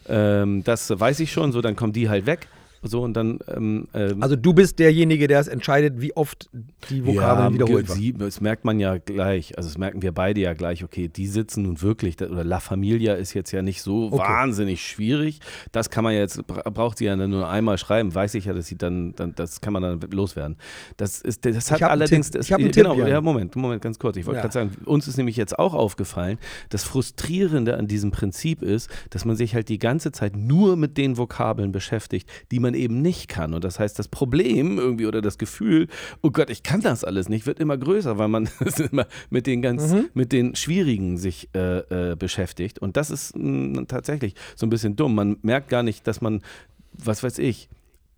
A: ähm, das weiß ich schon, so dann kommen die halt weg So und dann. Ähm, ähm,
B: also du bist derjenige, der es entscheidet, wie oft die Vokabeln
A: ja,
B: wiederholt
A: sie, Das merkt man ja gleich. Also das merken wir beide ja gleich. Okay, die sitzen nun wirklich. Oder La Familia ist jetzt ja nicht so okay. wahnsinnig schwierig. Das kann man jetzt braucht sie ja nur einmal schreiben. Weiß ich ja, dass sie dann, dann das kann man dann loswerden. Das ist, das hat allerdings.
B: Das, ich habe einen genau, Tipp,
A: ja. ja. Moment, Moment, ganz kurz. Ich wollte ja. gerade sagen, uns ist nämlich jetzt auch aufgefallen, das Frustrierende an diesem Prinzip ist, dass man sich halt die ganze Zeit nur mit den Vokabeln beschäftigt, die man eben nicht kann. Und das heißt, das Problem irgendwie oder das Gefühl, oh Gott, ich kann das alles nicht, wird immer größer, weil man immer mit den ganz, mhm. mit den Schwierigen sich äh, äh, beschäftigt. Und das ist mh, tatsächlich so ein bisschen dumm. Man merkt gar nicht, dass man, was weiß ich,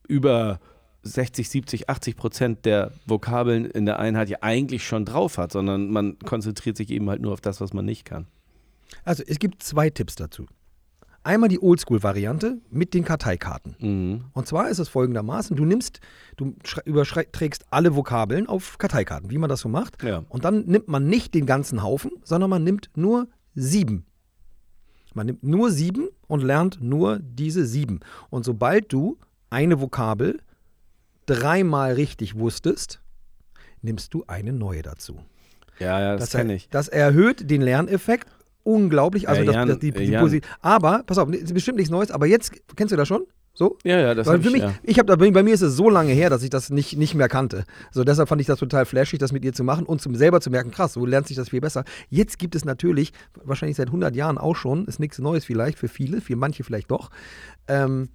A: über 60, 70, 80 Prozent der Vokabeln in der Einheit ja eigentlich schon drauf hat, sondern man konzentriert sich eben halt nur auf das, was man nicht kann.
B: Also es gibt zwei Tipps dazu. Einmal die Oldschool-Variante mit den Karteikarten. Mhm. Und zwar ist es folgendermaßen: Du nimmst, du überträgst alle Vokabeln auf Karteikarten, wie man das so macht. Ja. Und dann nimmt man nicht den ganzen Haufen, sondern man nimmt nur sieben. Man nimmt nur sieben und lernt nur diese sieben. Und sobald du eine Vokabel dreimal richtig wusstest, nimmst du eine neue dazu.
A: Ja, ja, das, das kenne ich.
B: Das erhöht den Lerneffekt unglaublich. Also,
A: ja, Jan,
B: das, die, die, die aber, pass auf, bestimmt nichts Neues, aber jetzt, kennst du das schon? So?
A: Ja, ja, das Weil
B: für
A: ich,
B: mich,
A: ja.
B: ich habe bei mir ist es so lange her, dass ich das nicht, nicht mehr kannte. So deshalb fand ich das total flashig, das mit ihr zu machen und zum selber zu merken, krass, so lernt sich das viel besser. Jetzt gibt es natürlich, wahrscheinlich seit 100 Jahren auch schon, ist nichts Neues vielleicht für viele, für manche vielleicht doch, ähm,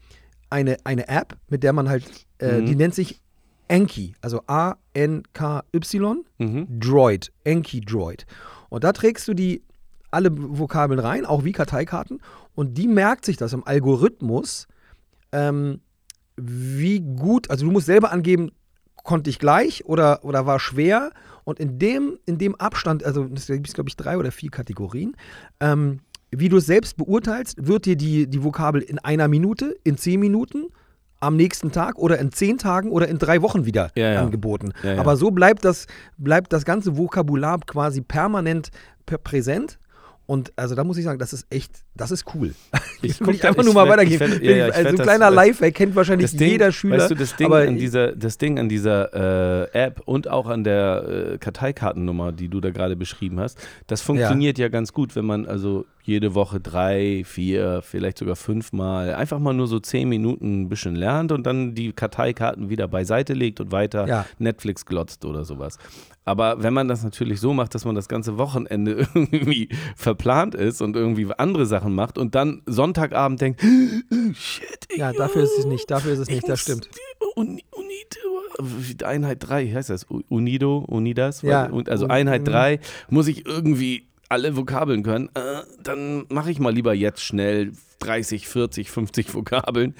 B: eine, eine App, mit der man halt, äh, mhm. die nennt sich Enki, also A-N-K-Y, mhm. Droid, Enki Droid. Und da trägst du die alle Vokabeln rein, auch wie Karteikarten, und die merkt sich das im Algorithmus, ähm, wie gut, also du musst selber angeben, konnte ich gleich oder, oder war schwer. Und in dem, in dem Abstand, also es gibt, glaube ich, drei oder vier Kategorien, ähm, wie du es selbst beurteilst, wird dir die, die Vokabel in einer Minute, in zehn Minuten, am nächsten Tag oder in zehn Tagen oder in drei Wochen wieder ja, ja. angeboten. Ja, Aber so bleibt das, bleibt das ganze Vokabular quasi permanent präsent und also da muss ich sagen, das ist echt, das ist cool.
A: Ich will ich einfach nur mal weitergeben.
B: Ja, ja, also ein kleiner Lifehack kennt wahrscheinlich Ding, jeder Schüler.
A: Weißt du, das Ding, an, dieser, das Ding an dieser äh, App und auch an der äh, Karteikartennummer, die du da gerade beschrieben hast, das funktioniert ja. ja ganz gut, wenn man also jede Woche drei, vier, vielleicht sogar fünfmal einfach mal nur so zehn Minuten ein bisschen lernt und dann die Karteikarten wieder beiseite legt und weiter ja. Netflix glotzt oder sowas. Aber wenn man das natürlich so macht, dass man das ganze Wochenende irgendwie verplant ist und irgendwie andere Sachen macht und dann Sonntagabend denkt, shit,
B: ja, dafür ist es nicht, dafür ist es nicht, das stimmt.
A: Unido, Einheit 3, heißt das? Unido, Unidas?
B: Ja.
A: Also Einheit 3 muss ich irgendwie alle Vokabeln können, äh, dann mache ich mal lieber jetzt schnell 30, 40, 50 Vokabeln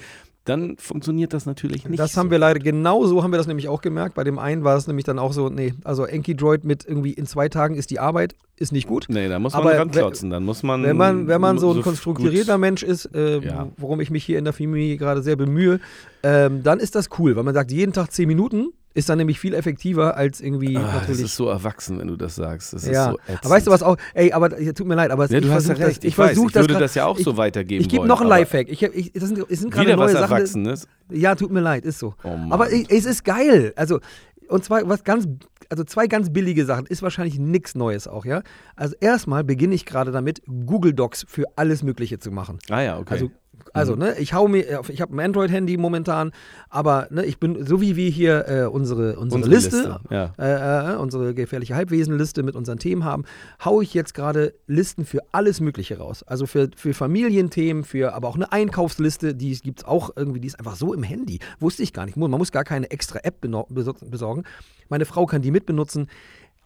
A: dann funktioniert das natürlich nicht.
B: Das so. haben wir leider, genau so haben wir das nämlich auch gemerkt. Bei dem einen war es nämlich dann auch so, nee, also Enki Droid mit irgendwie in zwei Tagen ist die Arbeit, ist nicht gut.
A: Nee, da muss man Aber ranklotzen, dann muss man.
B: Wenn man, wenn man so ein so konstrukturierter Mensch ist, äh, ja. worum ich mich hier in der Familie gerade sehr bemühe, ähm, dann ist das cool, weil man sagt, jeden Tag zehn Minuten ist dann nämlich viel effektiver als irgendwie
A: ah,
B: natürlich.
A: Das ist so erwachsen, wenn du das sagst. Das
B: ja.
A: So
B: aber weißt du was auch? Ey, aber tut mir leid, aber
A: ja, du hast ja recht. Ich, ich versuche das. Ich würde das ja auch
B: ich,
A: so weitergeben.
B: Ich gebe noch ein Lifehack. Ich, ich, das sind, das sind gerade neue
A: was
B: Sachen.
A: Erwachsenes.
B: Ja, tut mir leid, ist so. Oh aber es ist geil. Also und zwar was ganz, also zwei ganz billige Sachen, ist wahrscheinlich nichts Neues auch, ja. Also erstmal beginne ich gerade damit, Google Docs für alles Mögliche zu machen.
A: Ah ja, okay.
B: Also also, mhm. ne, ich hau mir, ich habe ein Android-Handy momentan, aber ne, ich bin, so wie wir hier äh, unsere, unsere, unsere, Liste, Liste ja. äh, äh, unsere gefährliche Halbwesenliste mit unseren Themen haben, haue ich jetzt gerade Listen für alles Mögliche raus. Also für, für Familienthemen, für aber auch eine Einkaufsliste, die gibt es auch irgendwie, die ist einfach so im Handy. Wusste ich gar nicht. Man muss gar keine extra App besorgen. Meine Frau kann die mitbenutzen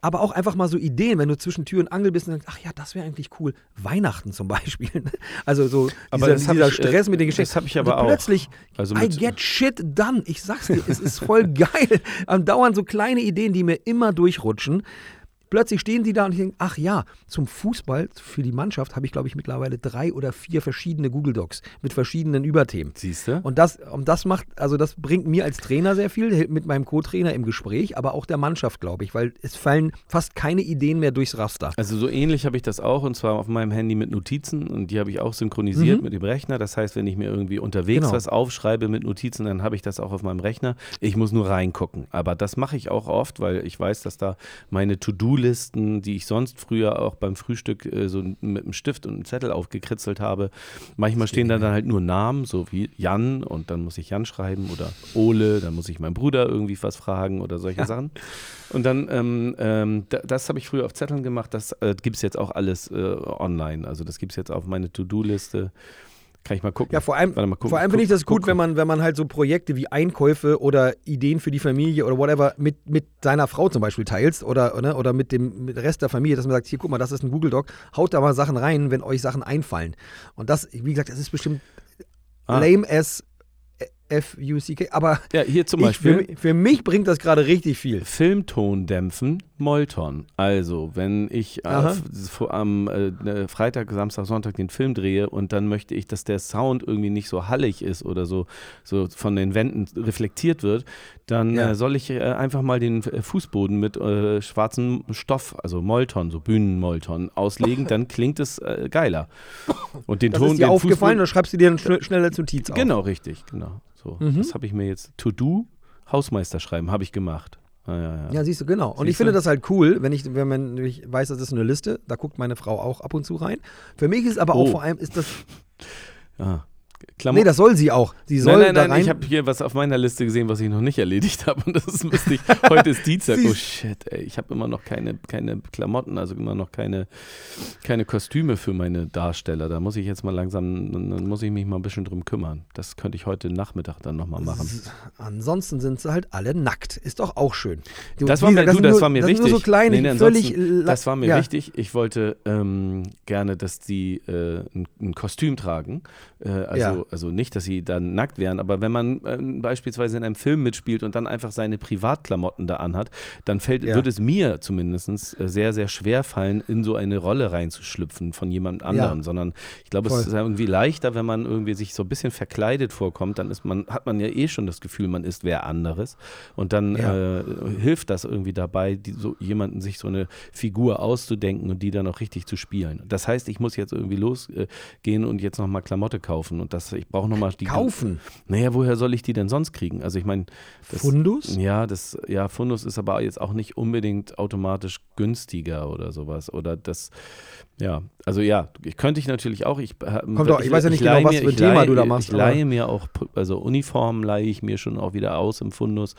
B: aber auch einfach mal so Ideen, wenn du zwischen Tür und Angel bist und denkst, ach ja, das wäre eigentlich cool. Weihnachten zum Beispiel. Ne? Also so
A: aber
B: dieser, dieser
A: ich,
B: Stress mit den Geschenken.
A: Das habe ich aber
B: also plötzlich,
A: auch.
B: Also I get shit done. Ich sag's dir, es ist voll geil. Andauernd so kleine Ideen, die mir immer durchrutschen. Plötzlich stehen die da und ich denke, ach ja, zum Fußball, für die Mannschaft habe ich, glaube ich, mittlerweile drei oder vier verschiedene Google Docs mit verschiedenen Überthemen.
A: Siehst du?
B: Und das, und das macht, also das bringt mir als Trainer sehr viel, mit meinem Co-Trainer im Gespräch, aber auch der Mannschaft, glaube ich, weil es fallen fast keine Ideen mehr durchs Raster.
A: Also so ähnlich habe ich das auch und zwar auf meinem Handy mit Notizen und die habe ich auch synchronisiert mhm. mit dem Rechner. Das heißt, wenn ich mir irgendwie unterwegs genau. was aufschreibe mit Notizen, dann habe ich das auch auf meinem Rechner. Ich muss nur reingucken. Aber das mache ich auch oft, weil ich weiß, dass da meine To-Do-Listen, die ich sonst früher auch beim Frühstück äh, so mit einem Stift und einem Zettel aufgekritzelt habe, manchmal stehen da dann halt nur Namen, so wie Jan und dann muss ich Jan schreiben oder Ole, dann muss ich meinen Bruder irgendwie was fragen oder solche ja. Sachen. Und dann, ähm, ähm, das habe ich früher auf Zetteln gemacht, das äh, gibt es jetzt auch alles äh, online. Also das gibt es jetzt auf meine To-Do-Liste. Kann ich mal gucken.
B: Ja, vor allem, vor allem finde ich das gut, wenn man, wenn man halt so Projekte wie Einkäufe oder Ideen für die Familie oder whatever mit, mit seiner Frau zum Beispiel teilst oder, ne, oder mit dem mit Rest der Familie, dass man sagt, hier, guck mal, das ist ein Google Doc, haut da mal Sachen rein, wenn euch Sachen einfallen. Und das, wie gesagt, das ist bestimmt ah. lame as F-U-C-K. Aber
A: ja, hier zum Beispiel.
B: Ich, für, für, mich bringt das gerade richtig viel.
A: Filmton dämpfen, Molton. Also, wenn ich äh, am äh, ne, Freitag, Samstag, Sonntag den Film drehe und dann möchte ich, dass der Sound irgendwie nicht so hallig ist oder so, so von den Wänden reflektiert wird, dann ja. äh, soll ich äh, einfach mal den äh, Fußboden mit äh, schwarzem Stoff, also Molton, so Bühnenmolton, auslegen, dann klingt es geiler.
B: Und den das Ton. Ist dir aufgefallen oder schreibst du dir dann schn schnell als Notiz
A: auf? Genau, richtig, genau. So, mhm. das habe ich mir jetzt To-Do, Hausmeister schreiben, habe ich gemacht.
B: Ja, ja. ja, siehst du, genau. Siehst und ich finde das halt cool, wenn ich, wenn man ich weiß, das ist eine Liste, da guckt meine Frau auch ab und zu rein. Für mich ist aber oh. auch vor allem, ist das.
A: Ja.
B: Klamotten. Nee, das soll sie auch. Sie soll
A: nein, nein, nein, ich habe hier was auf meiner Liste gesehen, was ich noch nicht erledigt habe. Und das ist lustig. Heute ist Dienstag. oh shit, ey. Ich habe immer noch keine, keine Klamotten, also immer noch keine, keine Kostüme für meine Darsteller. Da muss ich jetzt mal langsam, dann muss ich mich mal ein bisschen drum kümmern. Das könnte ich heute Nachmittag dann nochmal machen.
B: Ansonsten sind sie halt alle nackt. Ist doch auch schön.
A: Du, das war mir, das du, das nur, war mir das wichtig. So kleine, nee, nee, völlig das war mir ja. wichtig. Ich wollte ähm, gerne, dass die äh, ein, ein, Kostüm tragen. Äh, also ja also nicht, dass sie dann nackt wären, aber wenn man äh, beispielsweise in einem Film mitspielt und dann einfach seine Privatklamotten da anhat, dann fällt, ja. wird es mir zumindest äh, sehr, sehr schwer fallen, in so eine Rolle reinzuschlüpfen von jemand anderem, ja. sondern ich glaube, es ist irgendwie leichter, wenn man irgendwie sich so ein bisschen verkleidet vorkommt, dann ist man, hat man ja eh schon das Gefühl, man ist wer anderes und dann ja. äh, hilft das irgendwie dabei, die, so jemanden sich so eine Figur auszudenken und die dann auch richtig zu spielen. Das heißt, ich muss jetzt irgendwie losgehen und jetzt nochmal Klamotte kaufen und das ich brauche nochmal die.
B: Kaufen?
A: Naja, woher soll ich die denn sonst kriegen? Also ich meine.
B: Fundus?
A: Ja, das, ja, Fundus ist aber jetzt auch nicht unbedingt automatisch günstiger oder sowas. Oder das, ja, also ja, ich könnte ich natürlich auch. Ich,
B: äh, Kommt doch, ich, ich weiß ja nicht genau, was für ein Thema
A: leihe,
B: du da machst.
A: Ich leihe mir auch, also Uniformen leihe ich mir schon auch wieder aus im Fundus.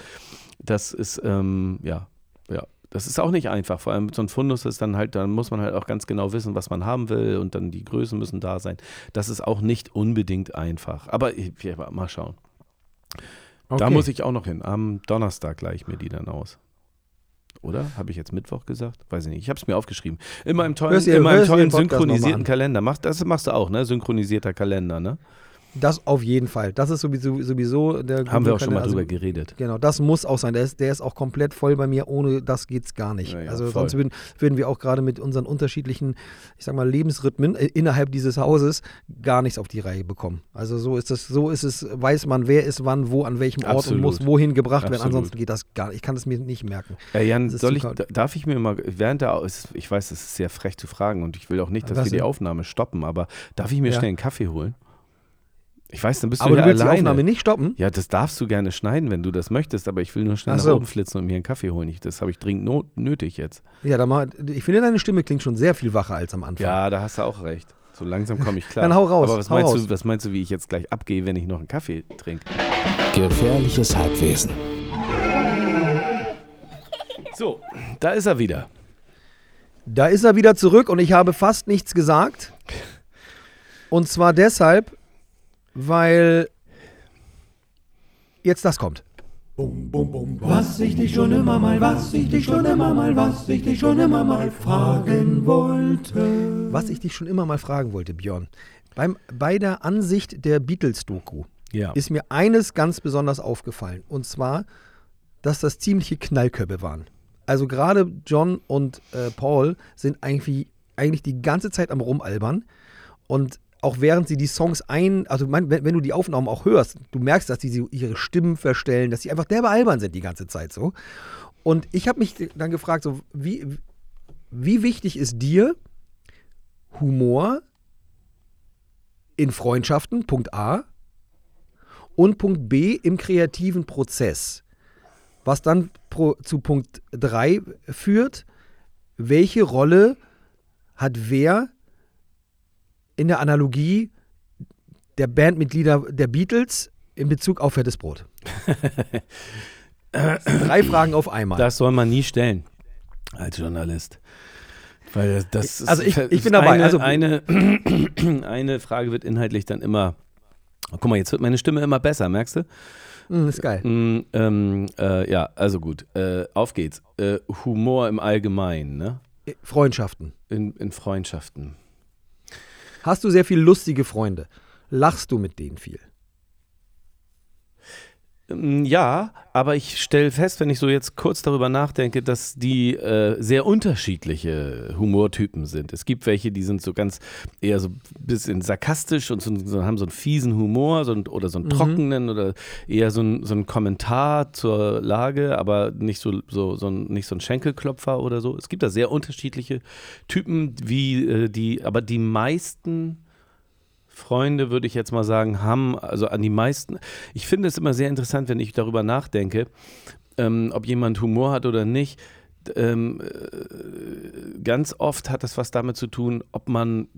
A: Das ist, ähm, ja, ja, das ist auch nicht einfach. Vor allem so ein Fundus ist dann halt, dann muss man halt auch ganz genau wissen, was man haben will und dann die Größen müssen da sein. Das ist auch nicht unbedingt einfach. Aber ich, ja, mal schauen. Okay. Da muss ich auch noch hin. Am Donnerstag gleiche ich mir die dann aus. Oder? Habe ich jetzt Mittwoch gesagt? Weiß ich nicht. Ich habe es mir aufgeschrieben. Immer im tollen, ihr, immer im tollen synchronisierten Kalender. Mach, das machst du auch, ne? Synchronisierter Kalender, ne?
B: Das auf jeden Fall. Das ist sowieso, sowieso der
A: Haben wir auch schon mal also, drüber geredet.
B: Genau, das muss auch sein. Der ist, der ist auch komplett voll bei mir. Ohne das geht es gar nicht. Ja, ja, also voll. sonst würden, würden wir auch gerade mit unseren unterschiedlichen, ich sag mal, Lebensrhythmen äh, innerhalb dieses Hauses gar nichts auf die Reihe bekommen. Also so ist es, so ist es, weiß man, wer ist wann, wo, an welchem Ort Absolut. und muss wohin gebracht Absolut. werden. Ansonsten geht das gar nicht. Ich kann es mir nicht merken.
A: Ja, Jan, soll ich, darf ich mir mal, während der, ich weiß, es ist sehr frech zu fragen und ich will auch nicht, dass Was wir die Aufnahme stoppen, aber darf ich mir schnell einen Kaffee holen? Ich weiß, dann bist du
B: aber
A: ja
B: du willst
A: alleine.
B: die Aufnahme nicht stoppen?
A: Ja, das darfst du gerne schneiden, wenn du das möchtest, aber ich will nur schnell Ach nach oben flitzen und mir einen Kaffee holen. Ich, das habe ich dringend not nötig jetzt.
B: Ja, dann mal, ich finde, deine Stimme klingt schon sehr viel wacher als am Anfang.
A: Ja, da hast du auch recht. So langsam komme ich klar.
B: dann hau raus.
A: Aber was,
B: hau
A: meinst
B: raus.
A: Du, was meinst du, wie ich jetzt gleich abgehe, wenn ich noch einen Kaffee trinke?
C: Gefährliches Halbwesen.
A: So, da ist er wieder.
B: Da ist er wieder zurück und ich habe fast nichts gesagt. Und zwar deshalb, weil jetzt das kommt.
C: Was ich dich schon immer mal, was ich dich schon immer mal, was ich dich schon immer mal fragen wollte.
B: Was ich dich schon immer mal fragen wollte, Björn. Beim, bei der Ansicht der Beatles-Doku ja. ist mir eines ganz besonders aufgefallen. Und zwar, dass das ziemliche Knallköpfe waren. Also gerade John und äh, Paul sind eigentlich, eigentlich die ganze Zeit am Rumalbern. Und auch während sie die Songs ein, also mein, wenn, wenn, du die Aufnahmen auch hörst, du merkst, dass die ihre Stimmen verstellen, dass sie einfach derbe albern sind die ganze Zeit so. Und ich habe mich dann gefragt, so, wie, wie wichtig ist dir Humor in Freundschaften, Punkt A, und Punkt B im kreativen Prozess? Was dann pro, zu Punkt 3 führt, welche Rolle hat wer in der Analogie der Bandmitglieder der Beatles in Bezug auf fettes Brot? Drei Fragen auf einmal.
A: Das soll man nie stellen als Journalist. Weil das
B: also ich, ich bin dabei.
A: Eine,
B: also
A: eine, eine Frage wird inhaltlich dann immer. Guck mal, jetzt wird meine Stimme immer besser, merkst du?
B: Mm, ist geil.
A: Mm, ähm, äh, ja, also gut. Äh, auf geht's. Äh, Humor im Allgemeinen, ne?
B: Freundschaften.
A: In, in Freundschaften.
B: Hast du sehr viele lustige Freunde? Lachst du mit denen viel?
A: Ähm, ja, aber ich stelle fest, wenn ich so jetzt kurz darüber nachdenke, dass die äh, sehr unterschiedliche Humortypen sind. Es gibt welche, die sind so ganz eher so ein bisschen sarkastisch und so, so, haben so einen fiesen Humor so, oder so einen mhm. trockenen oder eher so, ein, so einen Kommentar zur Lage, aber nicht so, so, so ein, nicht so ein Schenkelklopfer oder so. Es gibt da sehr unterschiedliche Typen, wie äh, die, aber die meisten Freunde, würde ich jetzt mal sagen, haben, also an die meisten. Ich finde es immer sehr interessant, wenn ich darüber nachdenke, ähm, ob jemand Humor hat oder nicht. Ähm, äh, ganz oft hat das was damit zu tun, ob man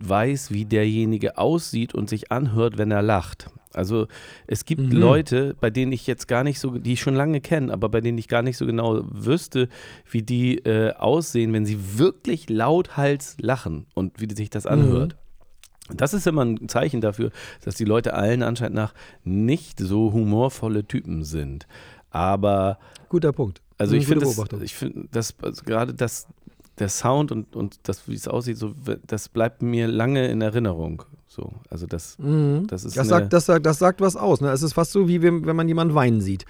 A: weiß, wie derjenige aussieht und sich anhört, wenn er lacht. Also es gibt mhm. Leute, bei denen ich jetzt gar nicht so, die ich schon lange kenne, aber bei denen ich gar nicht so genau wüsste, wie die äh, aussehen, wenn sie wirklich lauthals lachen und wie sich das anhört. Mhm. Das ist immer ein Zeichen dafür, dass die Leute allen anscheinend nach nicht so humorvolle Typen sind. Aber.
B: Guter Punkt.
A: Also ich finde, ich finde, dass also gerade das, der Sound und, und das, wie es aussieht, so, das bleibt mir lange in Erinnerung. So, also das,
B: mhm. das ist. Das sagt, das, sagt, das sagt was aus. Ne? Es ist fast so, wie wenn, wenn man jemanden weinen sieht.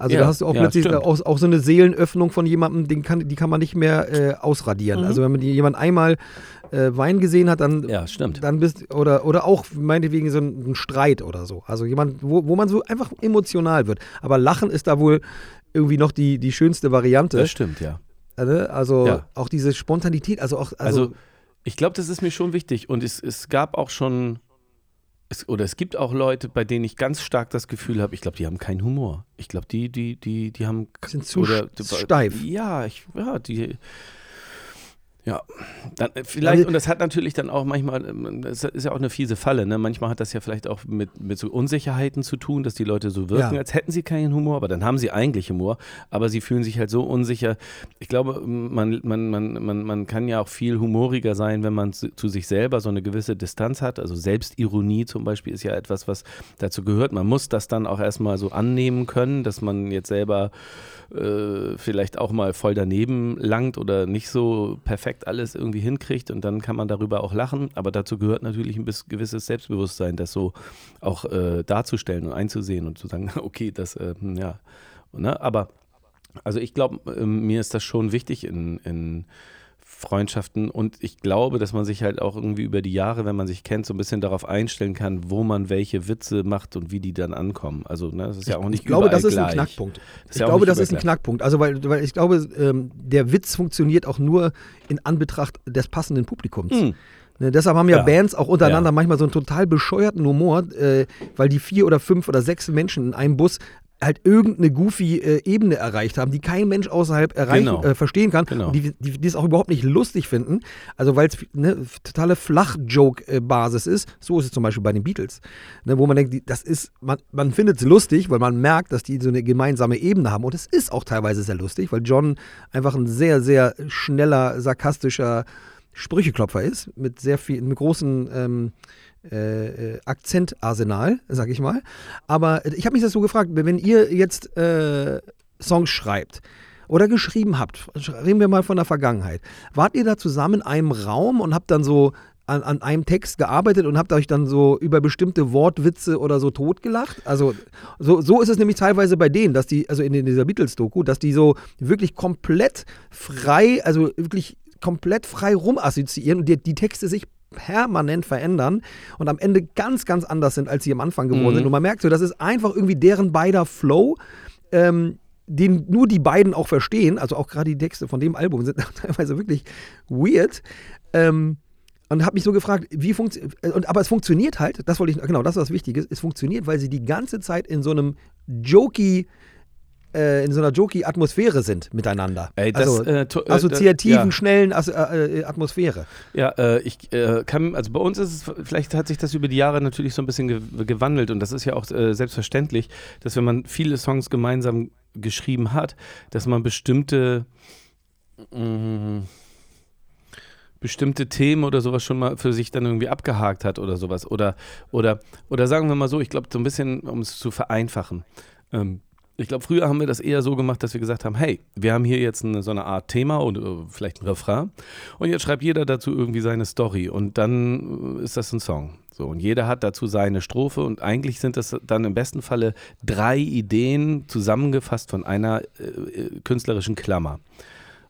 B: Also ja, da hast du auch ja, plötzlich auch, auch, so eine Seelenöffnung von jemandem, den kann, die kann man nicht mehr äh, ausradieren. Mhm. Also wenn man jemand einmal äh, Wein gesehen hat, dann,
A: ja, stimmt.
B: dann bist oder oder auch meinetwegen so ein, ein Streit oder so. Also jemand, wo, wo man so einfach emotional wird. Aber Lachen ist da wohl irgendwie noch die, die schönste Variante.
A: Das stimmt, ja.
B: Also, also ja. auch diese Spontanität, also auch.
A: Also, also ich glaube, das ist mir schon wichtig. Und es, es gab auch schon, es, oder es gibt auch Leute, bei denen ich ganz stark das Gefühl habe, ich glaube, die haben keinen Humor. Ich glaube, die, die, die, die haben.
B: Sind zu oder, steif.
A: Ja, ich, ja, die ja, dann äh, vielleicht, also, und das hat natürlich dann auch manchmal, ähm, das ist ja auch eine fiese Falle, ne? Manchmal hat das ja vielleicht auch mit, mit so Unsicherheiten zu tun, dass die Leute so wirken, ja. als hätten sie keinen Humor, aber dann haben sie eigentlich Humor, aber sie fühlen sich halt so unsicher. Ich glaube, man, man, man, man, man kann ja auch viel humoriger sein, wenn man zu, zu sich selber so eine gewisse Distanz hat. Also Selbstironie zum Beispiel ist ja etwas, was dazu gehört. Man muss das dann auch erstmal so annehmen können, dass man jetzt selber äh, vielleicht auch mal voll daneben langt oder nicht so perfekt alles irgendwie hinkriegt und dann kann man darüber auch lachen. Aber dazu gehört natürlich ein gewisses Selbstbewusstsein, das so auch äh, darzustellen und einzusehen und zu sagen, okay, das, äh, ja. Ne? Aber also ich glaube, ähm, mir ist das schon wichtig in, in Freundschaften und ich glaube, dass man sich halt auch irgendwie über die Jahre, wenn man sich kennt, so ein bisschen darauf einstellen kann, wo man welche Witze macht und wie die dann ankommen. Also ne, das ist ja auch nicht
B: Ich glaube, das ist
A: gleich.
B: ein Knackpunkt. ich ja glaube, das ist ein Knackpunkt. Also weil, weil ich glaube, ähm, der Witz funktioniert auch nur in Anbetracht des passenden Publikums. Hm. Ne, deshalb haben ja, ja, Bands auch untereinander ja. manchmal so einen total bescheuerten Humor, äh, weil die vier oder fünf oder sechs Menschen in einem Bus halt irgendeine goofy äh, Ebene erreicht haben, die kein Mensch außerhalb erreichen, genau. äh, verstehen kann genau. und die, die, die es auch überhaupt nicht lustig finden. Also weil es eine totale Flach-Joke-Basis ist. So ist es zum Beispiel bei den Beatles. Ne, wo man denkt, das ist, man, man findet es lustig, weil man merkt, dass die so eine gemeinsame Ebene haben. Und es ist auch teilweise sehr lustig, weil John einfach ein sehr, sehr schneller, sarkastischer Sprücheklopfer ist, mit sehr viel, mit großen ähm, äh, äh, Akzentarsenal, sag ich mal. Aber ich habe mich das so gefragt, wenn ihr jetzt äh, Songs schreibt oder geschrieben habt, reden wir mal von der Vergangenheit, wart ihr da zusammen in einem Raum und habt dann so an, an einem Text gearbeitet und habt euch dann so über bestimmte Wortwitze oder so totgelacht? Also so, so ist es nämlich teilweise bei denen, dass die, also in dieser Beatles-Doku, dass die so wirklich komplett frei, also wirklich komplett frei rumassoziieren und die, die Texte sich permanent verändern und am Ende ganz, ganz anders sind, als sie am Anfang geworden mhm. sind. Und man merkt so, das ist einfach irgendwie deren beider Flow. Ähm, den nur die beiden auch verstehen, also auch gerade die Texte von dem Album sind teilweise wirklich weird. Ähm, und habe mich so gefragt, wie funktioniert, aber es funktioniert halt, das wollte ich, genau, das ist was Wichtiges, es funktioniert, weil sie die ganze Zeit in so einem jokey, äh, in so einer jokey Atmosphäre sind miteinander. Ey, das, also äh, äh assoziativen, ja. schnellen As äh, äh, Atmosphäre.
A: Ja, ich kann, also bei uns ist es, vielleicht hat sich das über die Jahre natürlich so ein bisschen ge gewandelt und das ist ja auch selbstverständlich, dass wenn man viele Songs gemeinsam geschrieben hat, dass man bestimmte mh, mm, bestimmte Themen oder sowas schon mal für sich dann irgendwie abgehakt hat oder sowas. Oder, oder, oder sagen wir mal so, ich glaube, so ein bisschen, um es zu vereinfachen. Ähm, ich glaube, früher haben wir das eher so gemacht, dass wir gesagt haben, hey, wir haben hier jetzt eine, so eine Art Thema oder äh, vielleicht ein Refrain und jetzt schreibt jeder dazu irgendwie seine Story und dann äh, ist das ein Song. So, und jeder hat dazu seine Strophe und eigentlich sind das dann im besten Falle drei Ideen zusammengefasst von einer äh, äh künstlerischen Klammer.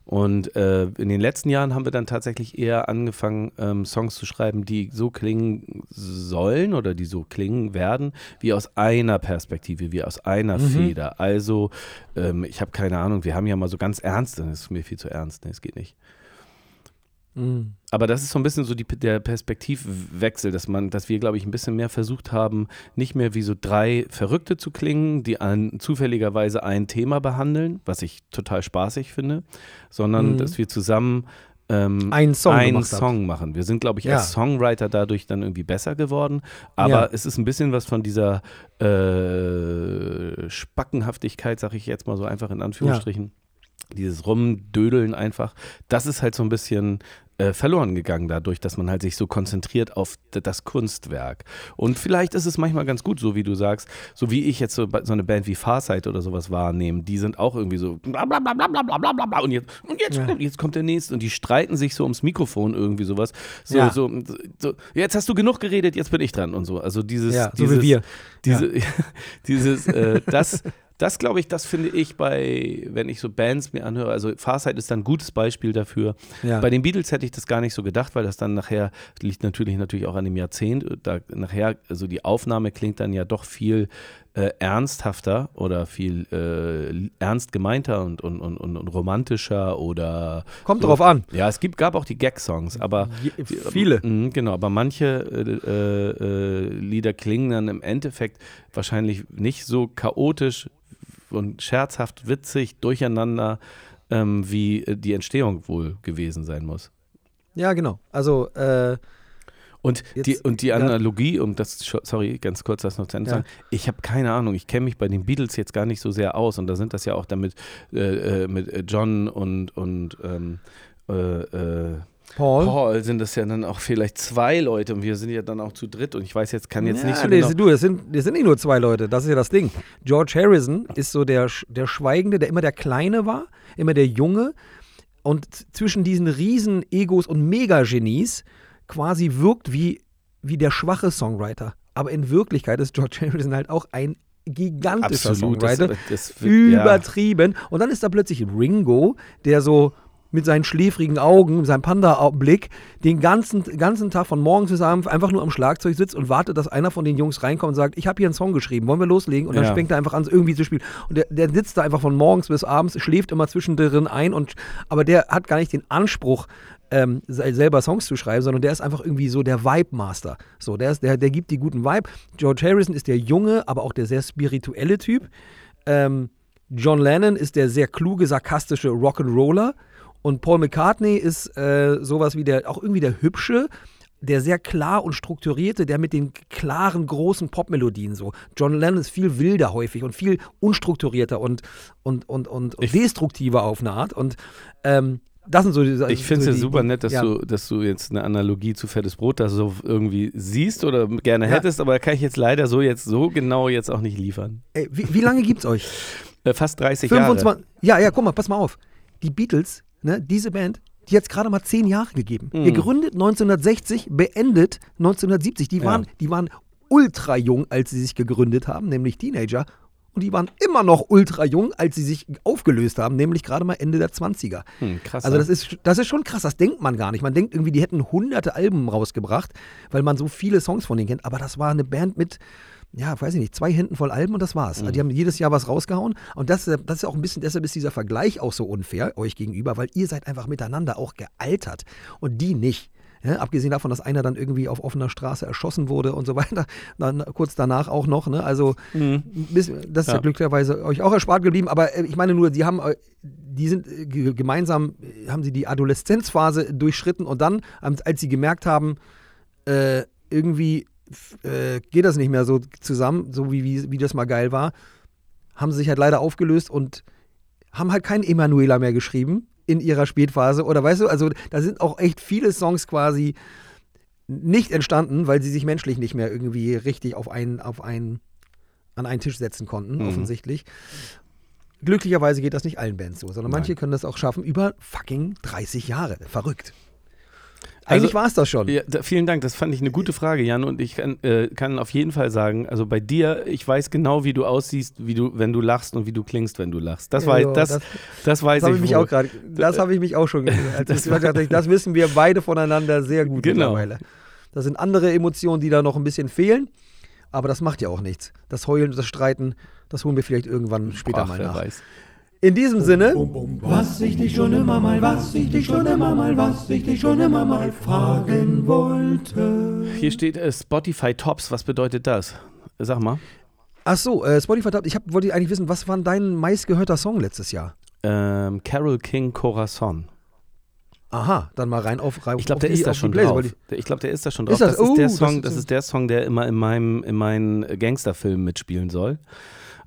A: Und äh, in den letzten Jahren haben wir dann tatsächlich eher angefangen, ähm, Songs zu schreiben, die so klingen sollen oder die so klingen werden, wie aus einer Perspektive, wie aus einer mhm. Feder. Also, ähm, ich habe keine Ahnung, wir haben ja mal so ganz ernst, das ist mir viel zu ernst, nee, es geht nicht. Mhm. Aber das ist so ein bisschen so die, der Perspektivwechsel, dass man, dass wir, glaube ich, ein bisschen mehr versucht haben, nicht mehr wie so drei Verrückte zu klingen, die an, zufälligerweise ein Thema behandeln, was ich total spaßig finde, sondern mhm. dass wir zusammen ähm, einen Song, einen Song machen. Wir sind, glaube ich, als Songwriter dadurch dann irgendwie besser geworden. Aber ja. es ist ein bisschen was von dieser äh, Spackenhaftigkeit, sage ich jetzt mal so einfach in Anführungsstrichen. Ja dieses Rumdödeln einfach, das ist halt so ein bisschen äh, verloren gegangen dadurch, dass man halt sich so konzentriert auf das Kunstwerk. Und vielleicht ist es manchmal ganz gut, so wie du sagst, so wie ich jetzt so, so eine Band wie Farsight oder sowas wahrnehme, die sind auch irgendwie so bla bla bla bla bla bla bla bla und jetzt, und jetzt, ja. jetzt kommt der nächste und die streiten sich so ums Mikrofon irgendwie sowas. So, ja. so, so, jetzt hast du genug geredet, jetzt bin ich dran und so. Also dieses, ja,
B: dieses, so wir.
A: Diese, dieses, äh, das, das glaube ich, das finde ich bei, wenn ich so Bands mir anhöre, also Farsight ist dann ein gutes Beispiel dafür. Ja. Bei den Beatles hätte ich das gar nicht so gedacht, weil das dann nachher, liegt natürlich natürlich auch an dem Jahrzehnt, da nachher, also die Aufnahme klingt dann ja doch viel äh, ernsthafter oder viel äh, ernst gemeinter und, und, und, und, romantischer oder.
B: Kommt so. drauf an.
A: Ja, es gibt, gab auch die Gag-Songs, aber.
B: Je, viele.
A: Äh, genau, aber manche äh, äh, Lieder klingen dann im Endeffekt wahrscheinlich nicht so chaotisch und scherzhaft, witzig, durcheinander, ähm, wie äh, die Entstehung wohl gewesen sein muss.
B: Ja, genau. Also, äh,
A: und, Jetzt, die, und die Analogie, um das, sorry, ganz kurz das noch zu Ende ja. sagen, ich habe keine Ahnung, ich kenne mich bei den Beatles jetzt gar nicht so sehr aus und da sind das ja auch damit äh, äh mit John und, und ähm, äh, äh Paul. Paul sind das ja dann auch vielleicht zwei Leute und wir sind ja dann auch zu dritt und ich weiß jetzt, kann jetzt ja, nicht so
B: nee, genau Du, das sind, das sind nicht nur zwei Leute, das ist ja das Ding. George Harrison ist so der, der Schweigende, der immer der Kleine war, immer der Junge und zwischen diesen riesen Egos und Megagenies quasi wirkt wie, wie der schwache Songwriter. Aber in Wirklichkeit ist George Harrison halt auch ein gigantischer Absolut, Songwriter. Das, das, übertrieben. Ja. Und dann ist da plötzlich Ringo, der so mit seinen schläfrigen Augen, seinem Panda-Blick, den ganzen, ganzen Tag von morgens bis abends einfach nur am Schlagzeug sitzt und wartet, dass einer von den Jungs reinkommt und sagt, ich habe hier einen Song geschrieben, wollen wir loslegen? Und dann ja. fängt er einfach an, irgendwie zu spielen. Und der, der, sitzt da einfach von morgens bis abends, schläft immer zwischendrin ein, und, aber der hat gar nicht den Anspruch, ähm, selber Songs zu schreiben, sondern der ist einfach irgendwie so der Vibe-Master. So, der, ist, der, der gibt die guten Vibe. George Harrison ist der junge, aber auch der sehr spirituelle Typ. Ähm, John Lennon ist der sehr kluge, sarkastische Rock'n'Roller. Und Paul McCartney ist äh, sowas wie der, auch irgendwie der hübsche, der sehr klar und strukturierte, der mit den klaren, großen Popmelodien so. John Lennon ist viel wilder häufig und viel unstrukturierter und, und, und, und, und destruktiver auf eine Art. Und ähm, das sind so
A: die, Ich finde es so ja super nett, dass, ja. du, dass du jetzt eine Analogie zu Fettes Brot da so irgendwie siehst oder gerne ja. hättest, aber kann ich jetzt leider so jetzt so genau jetzt auch nicht liefern.
B: Ey, wie, wie lange es euch?
A: Äh, fast 30 25, Jahre.
B: Ja, ja, guck mal, pass mal auf. Die Beatles, ne, diese Band, die hat gerade mal zehn Jahre gegeben. Mhm. Gegründet 1960, beendet 1970. Die waren, ja. die waren ultra jung, als sie sich gegründet haben, nämlich Teenager. Und die waren immer noch ultra jung, als sie sich aufgelöst haben, nämlich gerade mal Ende der 20er. Hm, krass. Also das ist, das ist schon krass, das denkt man gar nicht. Man denkt irgendwie, die hätten hunderte Alben rausgebracht, weil man so viele Songs von denen kennt. Aber das war eine Band mit, ja, weiß ich nicht, zwei Händen voll Alben und das war's. Mhm. Die haben jedes Jahr was rausgehauen. Und das, das ist auch ein bisschen, deshalb ist dieser Vergleich auch so unfair euch gegenüber, weil ihr seid einfach miteinander auch gealtert und die nicht. Ja, abgesehen davon, dass einer dann irgendwie auf offener Straße erschossen wurde und so weiter. Dann kurz danach auch noch. Ne? Also mhm. das ist ja. glücklicherweise euch auch erspart geblieben. Aber äh, ich meine nur, die haben, äh, die sind äh, gemeinsam, haben sie die Adoleszenzphase durchschritten und dann, als sie gemerkt haben, äh, irgendwie äh, geht das nicht mehr so zusammen, so wie, wie, wie das mal geil war, haben sie sich halt leider aufgelöst und haben halt keinen Emanuela mehr geschrieben in ihrer Spätphase. Oder weißt du, also da sind auch echt viele Songs quasi nicht entstanden, weil sie sich menschlich nicht mehr irgendwie richtig auf einen, auf einen, an einen Tisch setzen konnten, mhm. offensichtlich. Glücklicherweise geht das nicht allen Bands so, sondern Nein. manche können das auch schaffen über fucking 30 Jahre. Verrückt. Eigentlich also, war es das schon.
A: Ja, da, vielen Dank, das fand ich eine gute Frage, Jan. Und ich kann, äh, kann, auf jeden Fall sagen, also bei dir, ich weiß genau, wie du aussiehst, wie du, wenn du lachst und wie du klingst, wenn du lachst. Das, ja, war, das, das, das weiß
B: das
A: ich.
B: Mich auch grad, das habe ich mich auch schon gesagt. das, das, wissen wir beide voneinander sehr gut genau. mittlerweile. Das sind andere Emotionen, die da noch ein bisschen fehlen. Aber das macht ja auch nichts. Das Heulen, das Streiten, das holen wir vielleicht irgendwann später Ach, mal nach. Weiß. In diesem Sinne.
C: Was ich dich schon immer mal, was ich dich schon immer mal, was ich dich schon immer mal fragen wollte.
A: Hier steht äh, Spotify Tops. Was bedeutet das? Sag mal.
B: Ach so, äh, Spotify Tops. Ich hab, wollte eigentlich wissen, was war dein meistgehörter Song letztes Jahr?
A: Ähm, Carol King Corazon.
B: Aha, dann mal rein auf
A: rein Ich glaube, der ist da schon drauf. Ich glaube, der ist da schon drauf. Ist das? das, ist oh, der Song, das, ist, das ist der Song, der immer in meinem in meinen Gangsterfilmen mitspielen soll.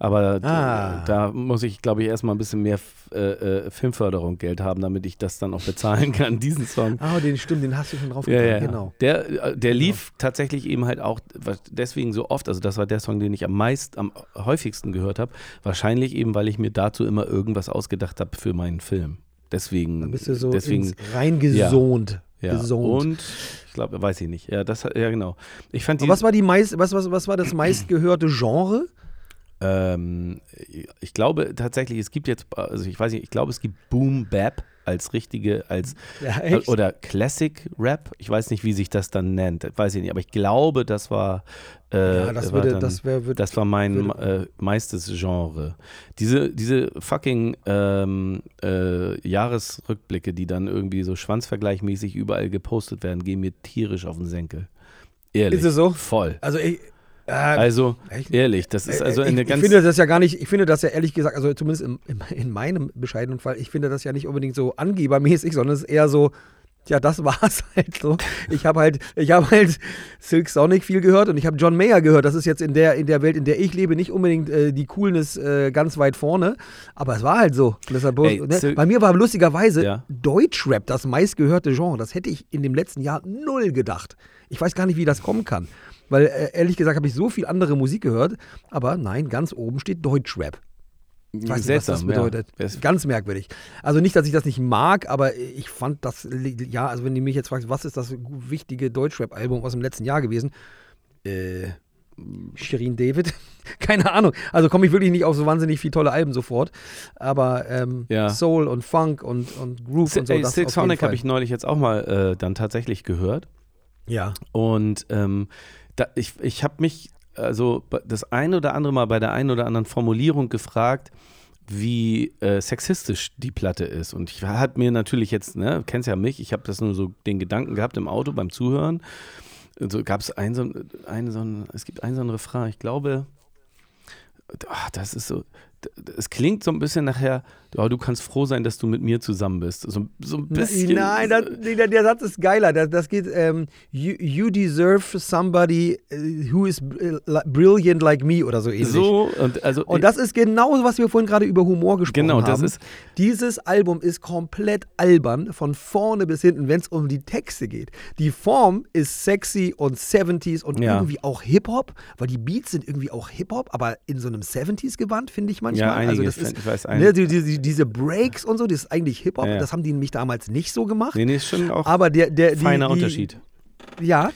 A: Aber ah. da muss ich, glaube ich, erstmal ein bisschen mehr äh, äh, Filmförderung Geld haben, damit ich das dann auch bezahlen kann, diesen Song.
B: Ah, den stimmt, den hast du schon drauf
A: ja, ja, genau. Der, äh, der lief genau. tatsächlich eben halt auch deswegen so oft, also das war der Song, den ich am meist, am häufigsten gehört habe. Wahrscheinlich eben, weil ich mir dazu immer irgendwas ausgedacht habe für meinen Film. Deswegen.
B: Da bist du so
A: deswegen,
B: reingesont.
A: Ja. Ja. Und ich glaube, weiß ich nicht. Ja, das ja genau. Ich fand
B: was war die meist, was, was, was war das meistgehörte Genre?
A: Ähm, ich glaube tatsächlich, es gibt jetzt, also ich weiß nicht, ich glaube, es gibt Boom Bap als richtige, als ja, oder Classic Rap. Ich weiß nicht, wie sich das dann nennt, weiß ich nicht, aber ich glaube, das war, äh,
B: ja, das, war, würde, dann, das, wär, würde,
A: das war mein äh, meistes Genre. Diese, diese fucking ähm, äh, Jahresrückblicke, die dann irgendwie so schwanzvergleichmäßig überall gepostet werden, gehen mir tierisch auf den Senkel. Ehrlich.
B: Ist es so?
A: Voll.
B: Also ich,
A: äh, also, echt? ehrlich, das ist also eine
B: ich,
A: ganz.
B: Ich finde das ja gar nicht, ich finde das ja ehrlich gesagt, also zumindest im, im, in meinem bescheidenen Fall, ich finde das ja nicht unbedingt so angebermäßig, sondern es ist eher so, ja, das war's halt so. Ich habe halt, ich habe halt Silk Sonic viel gehört und ich habe John Mayer gehört. Das ist jetzt in der, in der Welt, in der ich lebe, nicht unbedingt äh, die Coolness äh, ganz weit vorne. Aber es war halt so. Deshalb, Ey, ne? Bei mir war lustigerweise ja. Deutschrap das meistgehörte Genre. Das hätte ich in dem letzten Jahr null gedacht. Ich weiß gar nicht, wie das kommen kann. Weil äh, ehrlich gesagt habe ich so viel andere Musik gehört, aber nein, ganz oben steht Deutschrap. Ich weiß nicht, was das bedeutet. Ja. Ganz merkwürdig. Also nicht, dass ich das nicht mag, aber ich fand das, ja, also wenn du mich jetzt fragst, was ist das wichtige Deutschrap-Album aus dem letzten Jahr gewesen? Äh, Shirin David? Keine Ahnung. Also komme ich wirklich nicht auf so wahnsinnig viele tolle Alben sofort. Aber ähm, ja. Soul und Funk und, und Groove S und so. Ey,
A: Silk Sonic habe ich neulich jetzt auch mal äh, dann tatsächlich gehört.
B: Ja.
A: Und ähm, da, ich, ich habe mich also das ein oder andere Mal bei der einen oder anderen Formulierung gefragt, wie äh, sexistisch die Platte ist. Und ich hat mir natürlich jetzt, ne, kennst ja mich, ich habe das nur so den Gedanken gehabt im Auto beim Zuhören. So gab es ein ein so ein, es gibt ein so ein Refrain, ich glaube, ach, das ist so, es klingt so ein bisschen nachher, oh, du kannst froh sein, dass du mit mir zusammen bist. So, so ein bisschen.
B: Nein, das, der, der, Satz ist geiler. Das, das geht, ähm, you, you, deserve somebody äh, who is äh, brilliant like me oder so ähnlich.
A: So, und, also,
B: und das ist genau, was wir vorhin gerade über Humor gesprochen
A: genau,
B: haben.
A: Das ist,
B: Dieses Album ist komplett albern, von vorne bis hinten, wenn es um die Texte geht. Die Form ist sexy und 70s und ja. irgendwie auch Hip-Hop, weil die Beats sind irgendwie auch Hip-Hop, aber in so einem 70s-Gewand, finde ich manchmal manchmal.
A: Ja,
B: also das ist,
A: ich weiß
B: ne, die, die, diese Breaks und so, das ist eigentlich Hip-Hop.
A: Ja, ja.
B: Das haben die nämlich damals nicht so gemacht.
A: Nee, nee, ist schon auch
B: aber der, der, die,
A: feiner Unterschied.
B: Ja,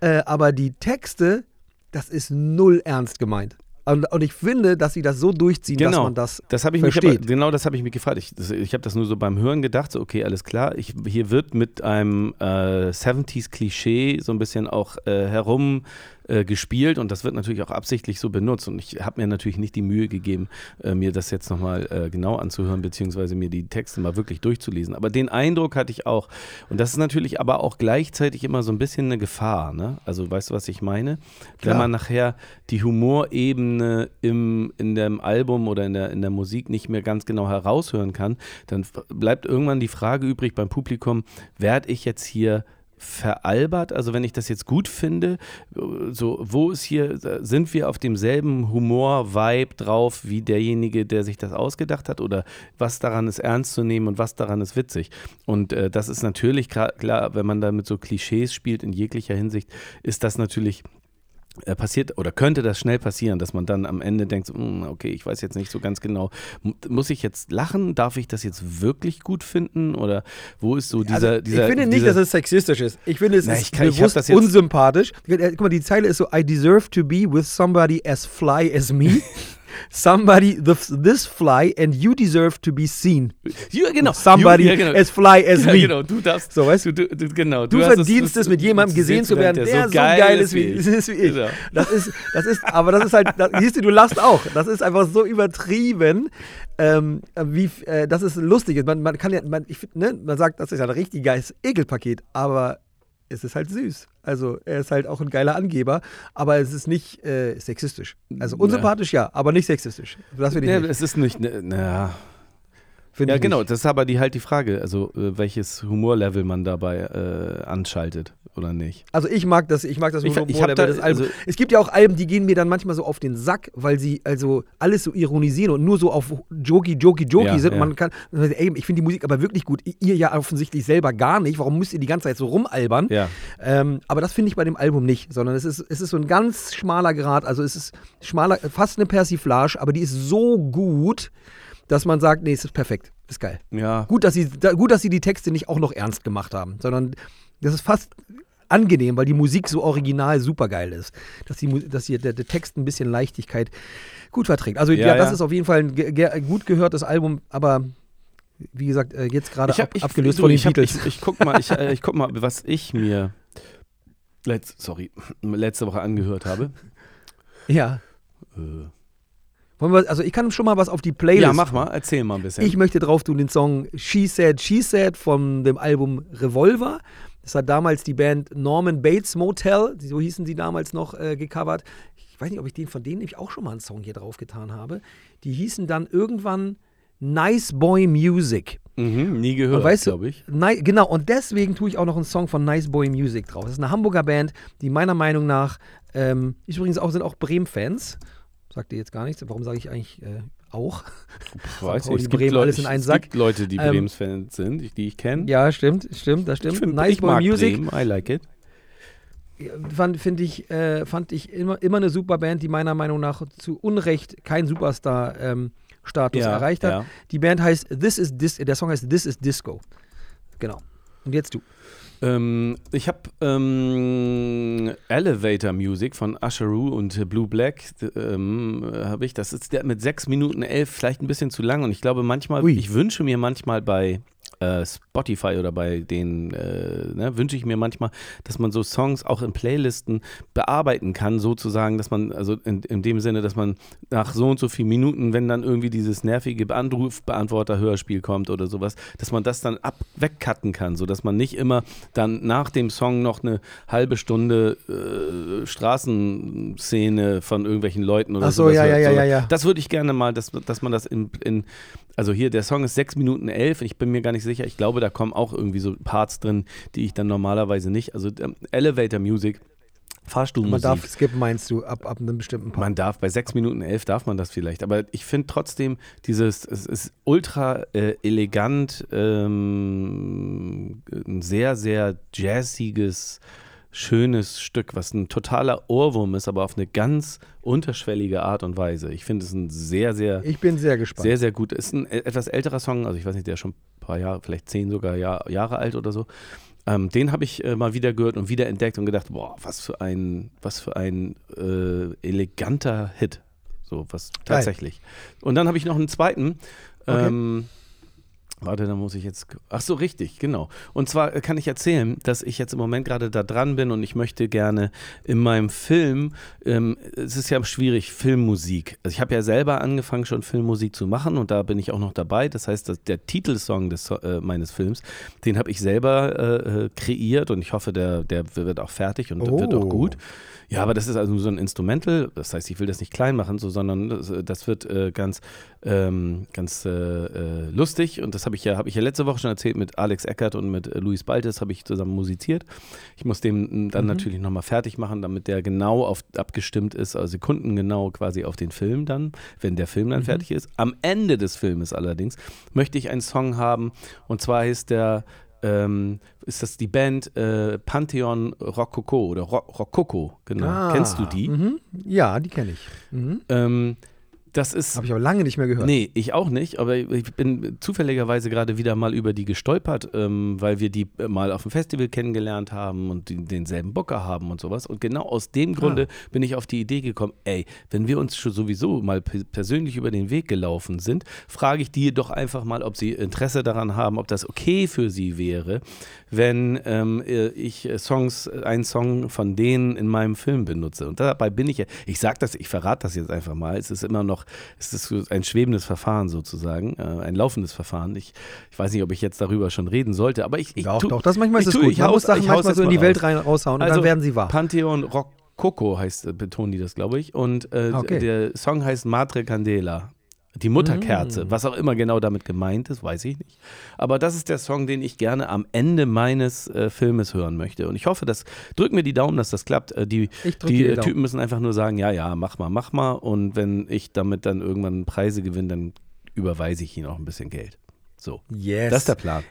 B: äh, aber die Texte, das ist null ernst gemeint. Und, und ich finde, dass sie das so durchziehen, dass
A: Genau.
B: man das,
A: Das habe ich mich
B: versteht.
A: aber, genau das habe ich mich gefragt. Ich, das, ich habe das nur so beim Hören gedacht, so okay, alles klar. Ich, hier wird mit einem äh, 70s-Klischee so ein bisschen auch äh, herum äh, gespielt und das wird natürlich auch absichtlich so benutzt. Und ich habe mir natürlich nicht die Mühe gegeben, äh, mir das jetzt nochmal äh, genau anzuhören, beziehungsweise mir die Texte mal wirklich durchzulesen. Aber den Eindruck hatte ich auch. Und das ist natürlich aber auch gleichzeitig immer so ein bisschen eine Gefahr. Ne? Also weißt du, was ich meine?
B: Klar.
A: Wenn man nachher die Humorebene im, in dem Album oder in der, in der Musik nicht mehr ganz genau heraushören kann, dann bleibt irgendwann die Frage übrig beim Publikum, werde ich jetzt hier veralbert, also wenn ich das jetzt gut finde, so wo ist hier, sind wir auf demselben Humor-Vibe drauf wie derjenige, der sich das ausgedacht hat? Oder was daran ist ernst zu nehmen und was daran ist witzig? Und äh, das ist natürlich klar, wenn man da mit so Klischees spielt in jeglicher Hinsicht, ist das natürlich passiert oder könnte das schnell passieren, dass man dann am Ende denkt, "Hm, okay, ich weiß jetzt nicht so ganz genau, muss ich jetzt lachen? Darf ich das jetzt wirklich gut finden? Oder wo ist so dieser,
B: also,
A: dieser
B: ich finde nicht,
A: dieser,
B: dass es sexistisch ist. Ich finde, es
A: Na,
B: ist
A: ich kann-
B: bewusst unsympathisch. Äh, Guck mal, die Zeile ist so: I deserve to be with somebody as fly as me. somebody, the, this fly, and you deserve to be seen.
A: ja, genau.
B: Somebody
A: You- ja, genau.
B: as fly as
A: ja,
B: me.
A: genau, du darfst,
B: So, weißt
A: du, du, du genau,
B: Du
A: hast
B: verdienst es, mit jemandem gesehen zu werden, der, so geil ist wie, ist wie ich.
A: Genau.
B: Das ist, das ist, aber das ist halt, das, siehst du, du lachst auch. Das ist einfach so übertrieben, ähm, wie, äh, das ist lustig. Man, man kann ja, man, ich ne, man sagt, das ist ein richtig geiles Ekelpaket, aber es ist halt süß. Also er ist halt auch ein geiler Angeber, aber es ist nicht äh, sexistisch. Also unsympathisch ja, aber nicht sexistisch. Das finde ich
A: Ja,
B: nicht.
A: es ist nicht, na, ja genau, das ist aber die halt die Frage, also äh, welches Humorlevel man dabei äh, anschaltet oder nicht.
B: Also ich mag das, ich mag das
A: Ich-
B: Humorlevel
A: da-
B: des Albums.
A: also-
B: es gibt ja auch Alben, die gehen mir dann manchmal so auf den Sack, weil sie also alles so ironisieren und nur so auf Jokey, Jokey, Jokey
A: Ja,
B: sind.
A: ja.
B: Man kann, ey, ich finde die Musik aber wirklich gut. Ihr ja offensichtlich selber gar nicht. Warum müsst ihr die ganze Zeit so rumalbern?
A: Ja.
B: Ähm, aber das finde ich bei dem Album nicht, sondern es ist, es ist so ein ganz schmaler Grad. Also es ist schmaler, fast eine Persiflage, aber die ist so gut, dass man sagt, nee, es ist perfekt. Ist geil.
A: Ja.
B: Gut, dass sie, da, gut, dass sie die Texte nicht auch noch ernst gemacht haben, sondern das ist fast angenehm, weil die Musik so original supergeil ist. Dass, die, dass hier der, der Text ein bisschen Leichtigkeit gut verträgt. Also ja,
A: Ja,
B: das
A: ja.
B: ist auf jeden Fall ein ge gut gehörtes Album, aber wie gesagt, äh, jetzt gerade ab, abgelöst
A: du,
B: von den
A: ich hab-
B: Beatles.
A: Ich, ich guck mal, ich, äh, ich guck mal, was ich mir letz, sorry, letzte Woche angehört habe.
B: ja.
A: Äh,
B: wir, also ich kann schon mal was auf die Playlist.
A: ja, mach mal, erzähl mal ein bisschen.
B: Ich möchte drauf tun den Song She Said, She Said von dem Album Revolver. Das hat damals die Band Norman Bates Motel, so hießen sie damals noch, äh, gecovert. Ich weiß nicht, ob ich den von denen nämlich auch schon mal einen Song hier drauf getan habe. Die hießen dann irgendwann Nice Boy Music.
A: mhm, nie gehört,
B: weißt du,
A: glaube ich.
B: Ni genau, und deswegen tue ich auch noch einen Song von Nice Boy Music drauf. Das ist eine Hamburger Band, die meiner Meinung nach, ähm, übrigens auch, sind auch Bremen-Fans. Sagt ihr jetzt gar nichts. Warum sage ich eigentlich äh, auch?
A: Pff, Weiß nicht, es gibt,
B: Bremen,
A: Leute,
B: alles in einen
A: es
B: Sack.
A: gibt Leute, die
B: Ähm,
A: Brems-Fans sind, die- die ich kenne.
B: Ja, stimmt, stimmt, das stimmt.
A: ich find,
B: nice
A: ich
B: Boy Music.
A: Bremen, I like it.
B: fand, find ich, äh, fand ich immer, immer eine super Band, die meiner Meinung nach zu Unrecht keinen Superstar-Status
A: Ja,
B: erreicht hat.
A: ja.
B: Die Band heißt This is Dis der Song heißt This is Disco. Genau. Und jetzt du.
A: Ähm, ich habe ähm, Elevator Music von Usheroo und Blue Black ähm, habe ich. Das ist der mit 6 Minuten 11 vielleicht ein bisschen zu lang und ich glaube manchmal,
B: Ui.
A: ich wünsche mir manchmal bei äh, Spotify oder bei den, äh, ne, wünsche ich mir manchmal, dass man so Songs auch in Playlisten bearbeiten kann, sozusagen, dass man, also in, in dem Sinne, dass man nach so und so vielen Minuten, wenn dann irgendwie dieses nervige Anrufbeantworter-Hörspiel kommt oder sowas, dass man das dann ab wegcutten kann, sodass man nicht immer dann nach dem Song noch eine halbe Stunde äh, Straßenszene von irgendwelchen Leuten oder
B: Ach so,
A: sowas
B: ja,
A: hört.
B: ja, ja, ja, ja.
A: Das würde ich gerne mal, dass, dass man das in, in also hier, der Song ist 6 Minuten 11, ich bin mir gar nicht sicher. Ich glaube, da kommen auch irgendwie so Parts drin, die ich dann normalerweise nicht. Also ähm, Elevator Music,
B: Man
A: Fahrstuhlmusik.
B: darf skippen, meinst du, ab, ab einem bestimmten Part.
A: Man darf, bei 6 Minuten 11 darf man das vielleicht, aber ich finde trotzdem dieses, es ist ultra äh, elegant, ähm, ein sehr, sehr jazziges schönes Stück, was ein totaler Ohrwurm ist, aber auf eine ganz unterschwellige Art und Weise. Ich finde es ein sehr, sehr.
B: Ich bin sehr gespannt.
A: Sehr, sehr gut. Ist ein e-, etwas älterer Song, also ich weiß nicht, der ist schon paar Jahre, vielleicht zehn sogar Jahr, Jahre alt oder so. Ähm, den habe ich äh, mal wieder gehört und wieder entdeckt und gedacht, boah, was für ein, was für ein äh, eleganter Hit. So, was tatsächlich. Und dann habe ich noch einen zweiten. Okay. Ähm, Warte, da muss ich jetzt. Ach so, richtig, genau. Und zwar kann ich erzählen, dass ich jetzt im Moment gerade da dran bin und ich möchte gerne in meinem Film, ähm, es ist ja schwierig, Filmmusik. Also ich habe ja selber angefangen, schon Filmmusik zu machen und da bin ich auch noch dabei. Das heißt, dass der Titelsong des, äh, meines Films, den habe ich selber äh, äh, kreiert und ich hoffe, der, der wird auch fertig und oh. wird auch gut. Ja, aber das ist also so ein Instrumental, das heißt, ich will das nicht klein machen, so, sondern das, das wird äh, ganz, ähm, ganz äh, äh lustig und das habe ich ja, habe ich ja letzte Woche schon erzählt mit Alex Eckert und mit äh, Luis Baltes habe ich zusammen musiziert. Ich muss den dann mhm. natürlich nochmal fertig machen, damit der genau auf, abgestimmt ist, also sekundengenau quasi auf den Film dann, wenn der Film dann mhm. fertig ist. Am Ende des Filmes allerdings möchte ich einen Song haben und zwar heißt der ähm, ist das die Band äh, Pantheon Rococo oder Rococo, genau. Ah, Kennst du die?
B: Mhm. Ja, die kenne ich. Mhm.
A: Ähm, das ist.
B: Habe ich aber lange nicht mehr gehört.
A: Nee, ich auch nicht, aber ich bin zufälligerweise gerade wieder mal über die gestolpert, ähm, weil wir die mal auf dem Festival kennengelernt haben und die, denselben Bocker haben und sowas. Und genau aus dem Grunde ah. bin ich auf die Idee gekommen, ey, wenn wir uns schon sowieso mal persönlich über den Weg gelaufen sind, frage ich die doch einfach mal, ob sie Interesse daran haben, ob das okay für sie wäre, wenn ähm, äh, ich Songs, einen Song von denen in meinem Film benutze. Und dabei bin ich ja, ich sage das, ich verrate das jetzt einfach mal, es ist immer noch es ist ein schwebendes Verfahren sozusagen, äh, ein laufendes Verfahren. Ich, ich weiß nicht, ob ich jetzt darüber schon reden sollte, aber ich. ich
B: doch, tu, doch, das manchmal ist es gut. Ich Man muss Sachen manchmal so in die Welt rein, raushauen also, und dann werden sie wahr.
A: Pantheon Rock Coco heißt, äh, betonen die das, glaube ich. Und äh, okay. der Song heißt Madre Candela. Die Mutterkerze, mm. was auch immer genau damit gemeint ist, weiß ich nicht. Aber das ist der Song, den ich gerne am Ende meines äh, Filmes hören möchte. Und ich hoffe, dass, drück mir die Daumen, dass das klappt. Äh, die die äh, Typen müssen einfach nur sagen, ja, ja, mach mal, mach mal. Und wenn ich damit dann irgendwann Preise gewinne, dann überweise ich ihnen auch ein bisschen Geld. So.
B: Yes.
A: Das ist der Plan.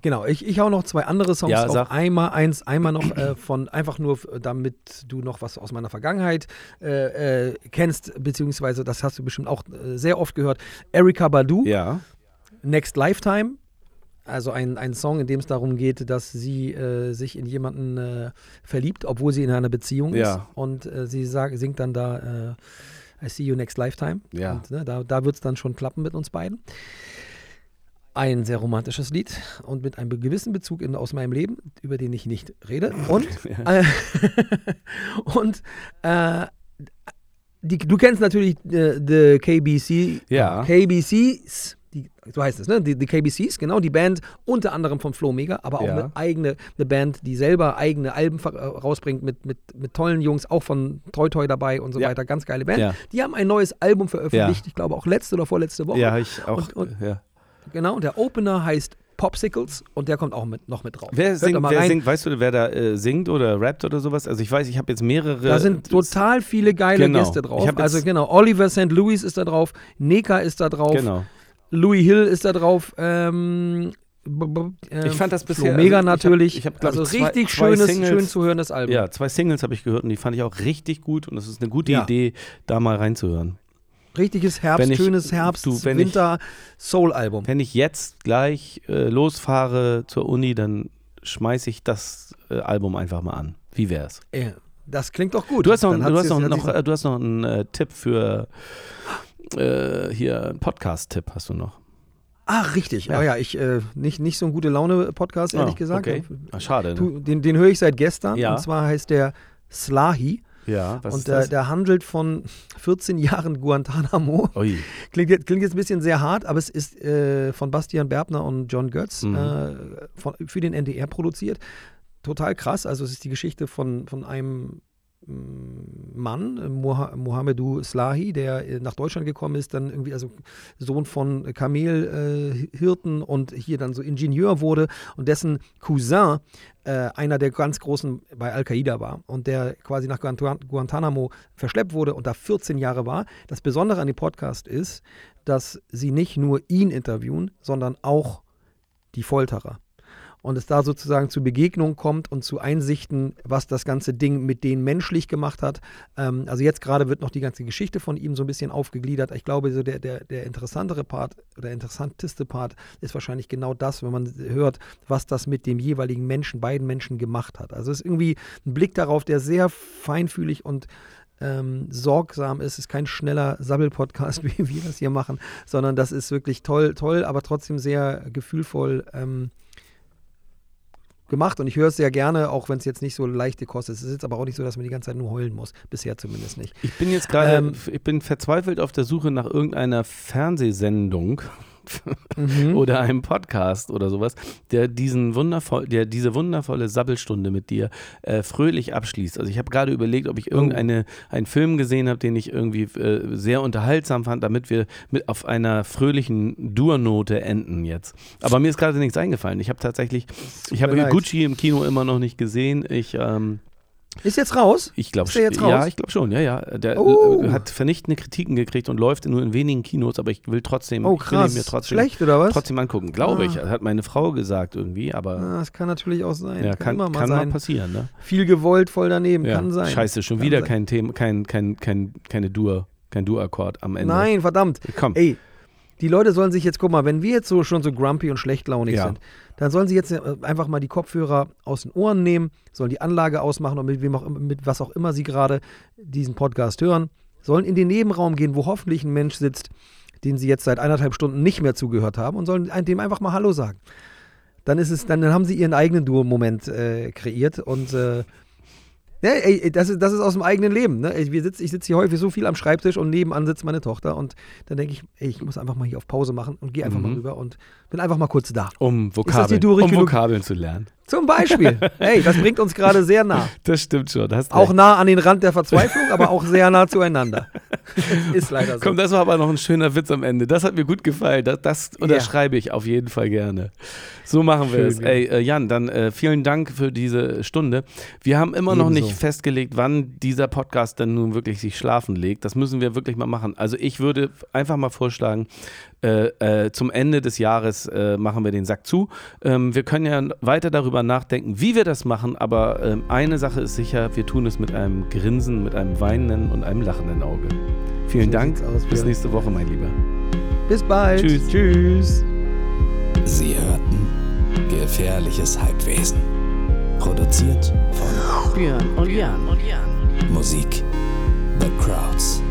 B: Genau, ich, ich hau noch zwei andere Songs ja, auf. Einmal eins, einmal noch äh, von einfach nur, damit du noch was aus meiner Vergangenheit äh, äh, kennst, beziehungsweise das hast du bestimmt auch äh, sehr oft gehört. Erika Badu.
A: Ja.
B: Next Lifetime. Also ein, ein Song, in dem es darum geht, dass sie äh, sich in jemanden äh, verliebt, obwohl sie in einer Beziehung ja. ist. Und sie sag, singt dann da I see you next lifetime.
A: Ja.
B: Und, ne, da da wird es dann schon klappen mit uns beiden ein sehr romantisches Lied und mit einem gewissen Bezug in, aus meinem Leben, über den ich nicht rede. Und, äh, und äh, die, du kennst natürlich äh, die KBC,
A: ja.
B: KBCs, die, so heißt es, ne? Die, die, KBCs, genau, die Band unter anderem von Flo Mega, aber auch ja. eine eigene eine Band, die selber eigene Alben äh, rausbringt mit, mit, mit tollen Jungs, auch von Toy Toy dabei und so ja. weiter. Ganz geile Band. Ja. Die haben ein neues Album veröffentlicht, ich glaube auch letzte oder vorletzte Woche.
A: Ja, ich auch. Und, und.
B: Genau, der Opener heißt Popsicles und der kommt auch mit, noch mit drauf.
A: Wer, singt, wer singt, weißt du, wer da äh, singt oder rappt oder sowas? Also ich weiß, ich habe jetzt mehrere.
B: Da sind total viele geile genau. Gäste drauf. Also genau, Oliver St. Louis ist da drauf, Neka ist da drauf,
A: genau.
B: Louis Hill ist da drauf, ähm,
A: ich fand das bisher.
B: Mega also, natürlich.
A: Ich hab, ich hab,
B: also zwei, richtig zwei schönes, Singles, schön zu hörendes Album.
A: Ja, zwei Singles habe ich gehört und die fand ich auch richtig gut und es ist eine gute ja. Idee, da mal reinzuhören.
B: Richtiges Herbst, ich, schönes Herbst, du, Winter, Soul-Album.
A: Wenn ich jetzt gleich äh, losfahre zur Uni, dann schmeiße ich das äh, Album einfach mal an. Wie wär's?
B: Ja, das klingt doch gut.
A: Du hast noch, du hast noch, noch äh, du hast noch einen äh, Tipp für äh, hier, einen Podcast-Tipp hast du noch.
B: Ach, richtig. Ja, oh ja, ich, äh, nicht, nicht so ein gute Laune-Podcast, ehrlich oh, gesagt.
A: Okay. Ach, schade. Ne?
B: Den, den höre ich seit gestern. Ja. Und zwar heißt der Slahi.
A: Ja, was
B: und der, der handelt von 14 Jahren Guantanamo. Klingt, jetzt, klingt jetzt ein bisschen sehr hart, aber es ist äh, von Bastian Berbner und John Götz mhm. äh, von, für den NDR produziert. Total krass. Also es ist die Geschichte von, von einem Mann, Mohamedou Slahi, der äh, nach Deutschland gekommen ist, dann irgendwie also Sohn von Kamelhirten äh, und hier dann so Ingenieur wurde und dessen Cousin äh, einer der ganz großen bei Al-Qaida war und der quasi nach Guantanamo verschleppt wurde und da 14 Jahre war. Das Besondere an dem Podcast ist, dass sie nicht nur ihn interviewen, sondern auch die Folterer. Und es da sozusagen zu Begegnungen kommt und zu Einsichten, was das ganze Ding mit denen menschlich gemacht hat. Ähm, also jetzt gerade wird noch die ganze Geschichte von ihm so ein bisschen aufgegliedert. Ich glaube, so der, der, der interessantere Part oder interessanteste Part ist wahrscheinlich genau das, wenn man hört, was das mit dem jeweiligen Menschen, beiden Menschen gemacht hat. Also es ist irgendwie ein Blick darauf, der sehr feinfühlig und ähm, sorgsam ist. Es ist kein schneller Sabbel-Podcast, wie wir das hier machen, sondern das ist wirklich toll, toll, aber trotzdem sehr gefühlvoll ähm, gemacht und ich höre es sehr gerne, auch wenn es jetzt nicht so leichte Kost ist. Es ist jetzt aber auch nicht so, dass man die ganze Zeit nur heulen muss. Bisher zumindest nicht.
A: Ich bin jetzt gerade, ähm, ich bin verzweifelt auf der Suche nach irgendeiner Fernsehsendung, mhm. oder einem Podcast oder sowas, der diesen wundervoll, der diese wundervolle Sabbelstunde mit dir äh, fröhlich abschließt. Also ich habe gerade überlegt, ob ich oh. irgendeine einen Film gesehen habe, den ich irgendwie äh, sehr unterhaltsam fand, damit wir mit auf einer fröhlichen Durnote enden jetzt. Aber mir ist gerade nichts eingefallen. Ich habe tatsächlich, ich habe Gucci im Kino immer noch nicht gesehen. Ich ähm,
B: ist jetzt raus?
A: Ich glaube schon. Ja, ich glaube schon. Ja, ja. Der oh. hat vernichtende Kritiken gekriegt und läuft nur in wenigen Kinos, aber ich will trotzdem,
B: oh, krass.
A: Ich will mir trotzdem,
B: Schlecht oder was?
A: Trotzdem angucken, glaube ah. ich. Hat meine Frau gesagt irgendwie, aber.
B: Ah, das kann natürlich auch sein.
A: Ja, kann, kann, kann mal passieren. Ne?
B: Viel gewollt, voll daneben,
A: ja.
B: kann sein.
A: Scheiße, schon
B: kann
A: wieder sein. kein Thema, kein, kein, kein, keine Dur, kein Dur-Akkord am Ende.
B: Nein, verdammt.
A: Komm.
B: Ey, die Leute sollen sich jetzt, guck mal, wenn wir jetzt so schon so grumpy und schlechtlaunig ja. sind, dann sollen sie jetzt äh, einfach mal die Kopfhörer aus den Ohren nehmen, sollen die Anlage ausmachen und mit wem auch mit was auch immer sie gerade diesen Podcast hören, sollen in den Nebenraum gehen, wo hoffentlich ein Mensch sitzt, den sie jetzt seit eineinhalb Stunden nicht mehr zugehört haben und sollen dem einfach mal Hallo sagen. Dann ist es, dann haben sie ihren eigenen Duo-Moment äh, kreiert und äh, ja, ey, das, ist, das ist aus dem eigenen Leben. Ne? Ich, sitz, sitze hier häufig so viel am Schreibtisch und nebenan sitzt meine Tochter und dann denke ich, ey, ich muss einfach mal hier auf Pause machen und gehe einfach mhm. mal rüber und bin einfach mal kurz da.
A: Um Vokabeln, um Vokabeln zu lernen.
B: Zum Beispiel. Hey, das bringt uns gerade sehr nah.
A: Das stimmt schon.
B: auch nah an den Rand der Verzweiflung, aber auch sehr nah zueinander. ist leider so.
A: Komm, das war aber noch ein schöner Witz am Ende. Das hat mir gut gefallen. Das, das unterschreibe ich auf jeden Fall gerne. So machen wir Schön, es. Ey, äh, Jan, dann äh, vielen Dank für diese Stunde. Wir haben immer Ebenso. noch nicht festgelegt, wann dieser Podcast dann nun wirklich sich schlafen legt. Das müssen wir wirklich mal machen. Also ich würde einfach mal vorschlagen, äh, äh, zum Ende des Jahres äh, machen wir den Sack zu. Ähm, wir können ja weiter darüber nachdenken, wie wir das machen, aber ähm, eine Sache ist sicher, wir tun es mit einem Grinsen, mit einem weinenden und einem lachenden Auge. Vielen so Dank. Aus, Bis nächste Woche, mein Lieber.
B: Bis bald.
A: Tschüss.
B: Tschüss.
D: Sie hörten Gefährliches Halbwesen. Produziert von
E: Björn und Jan.
D: Musik The Crowds.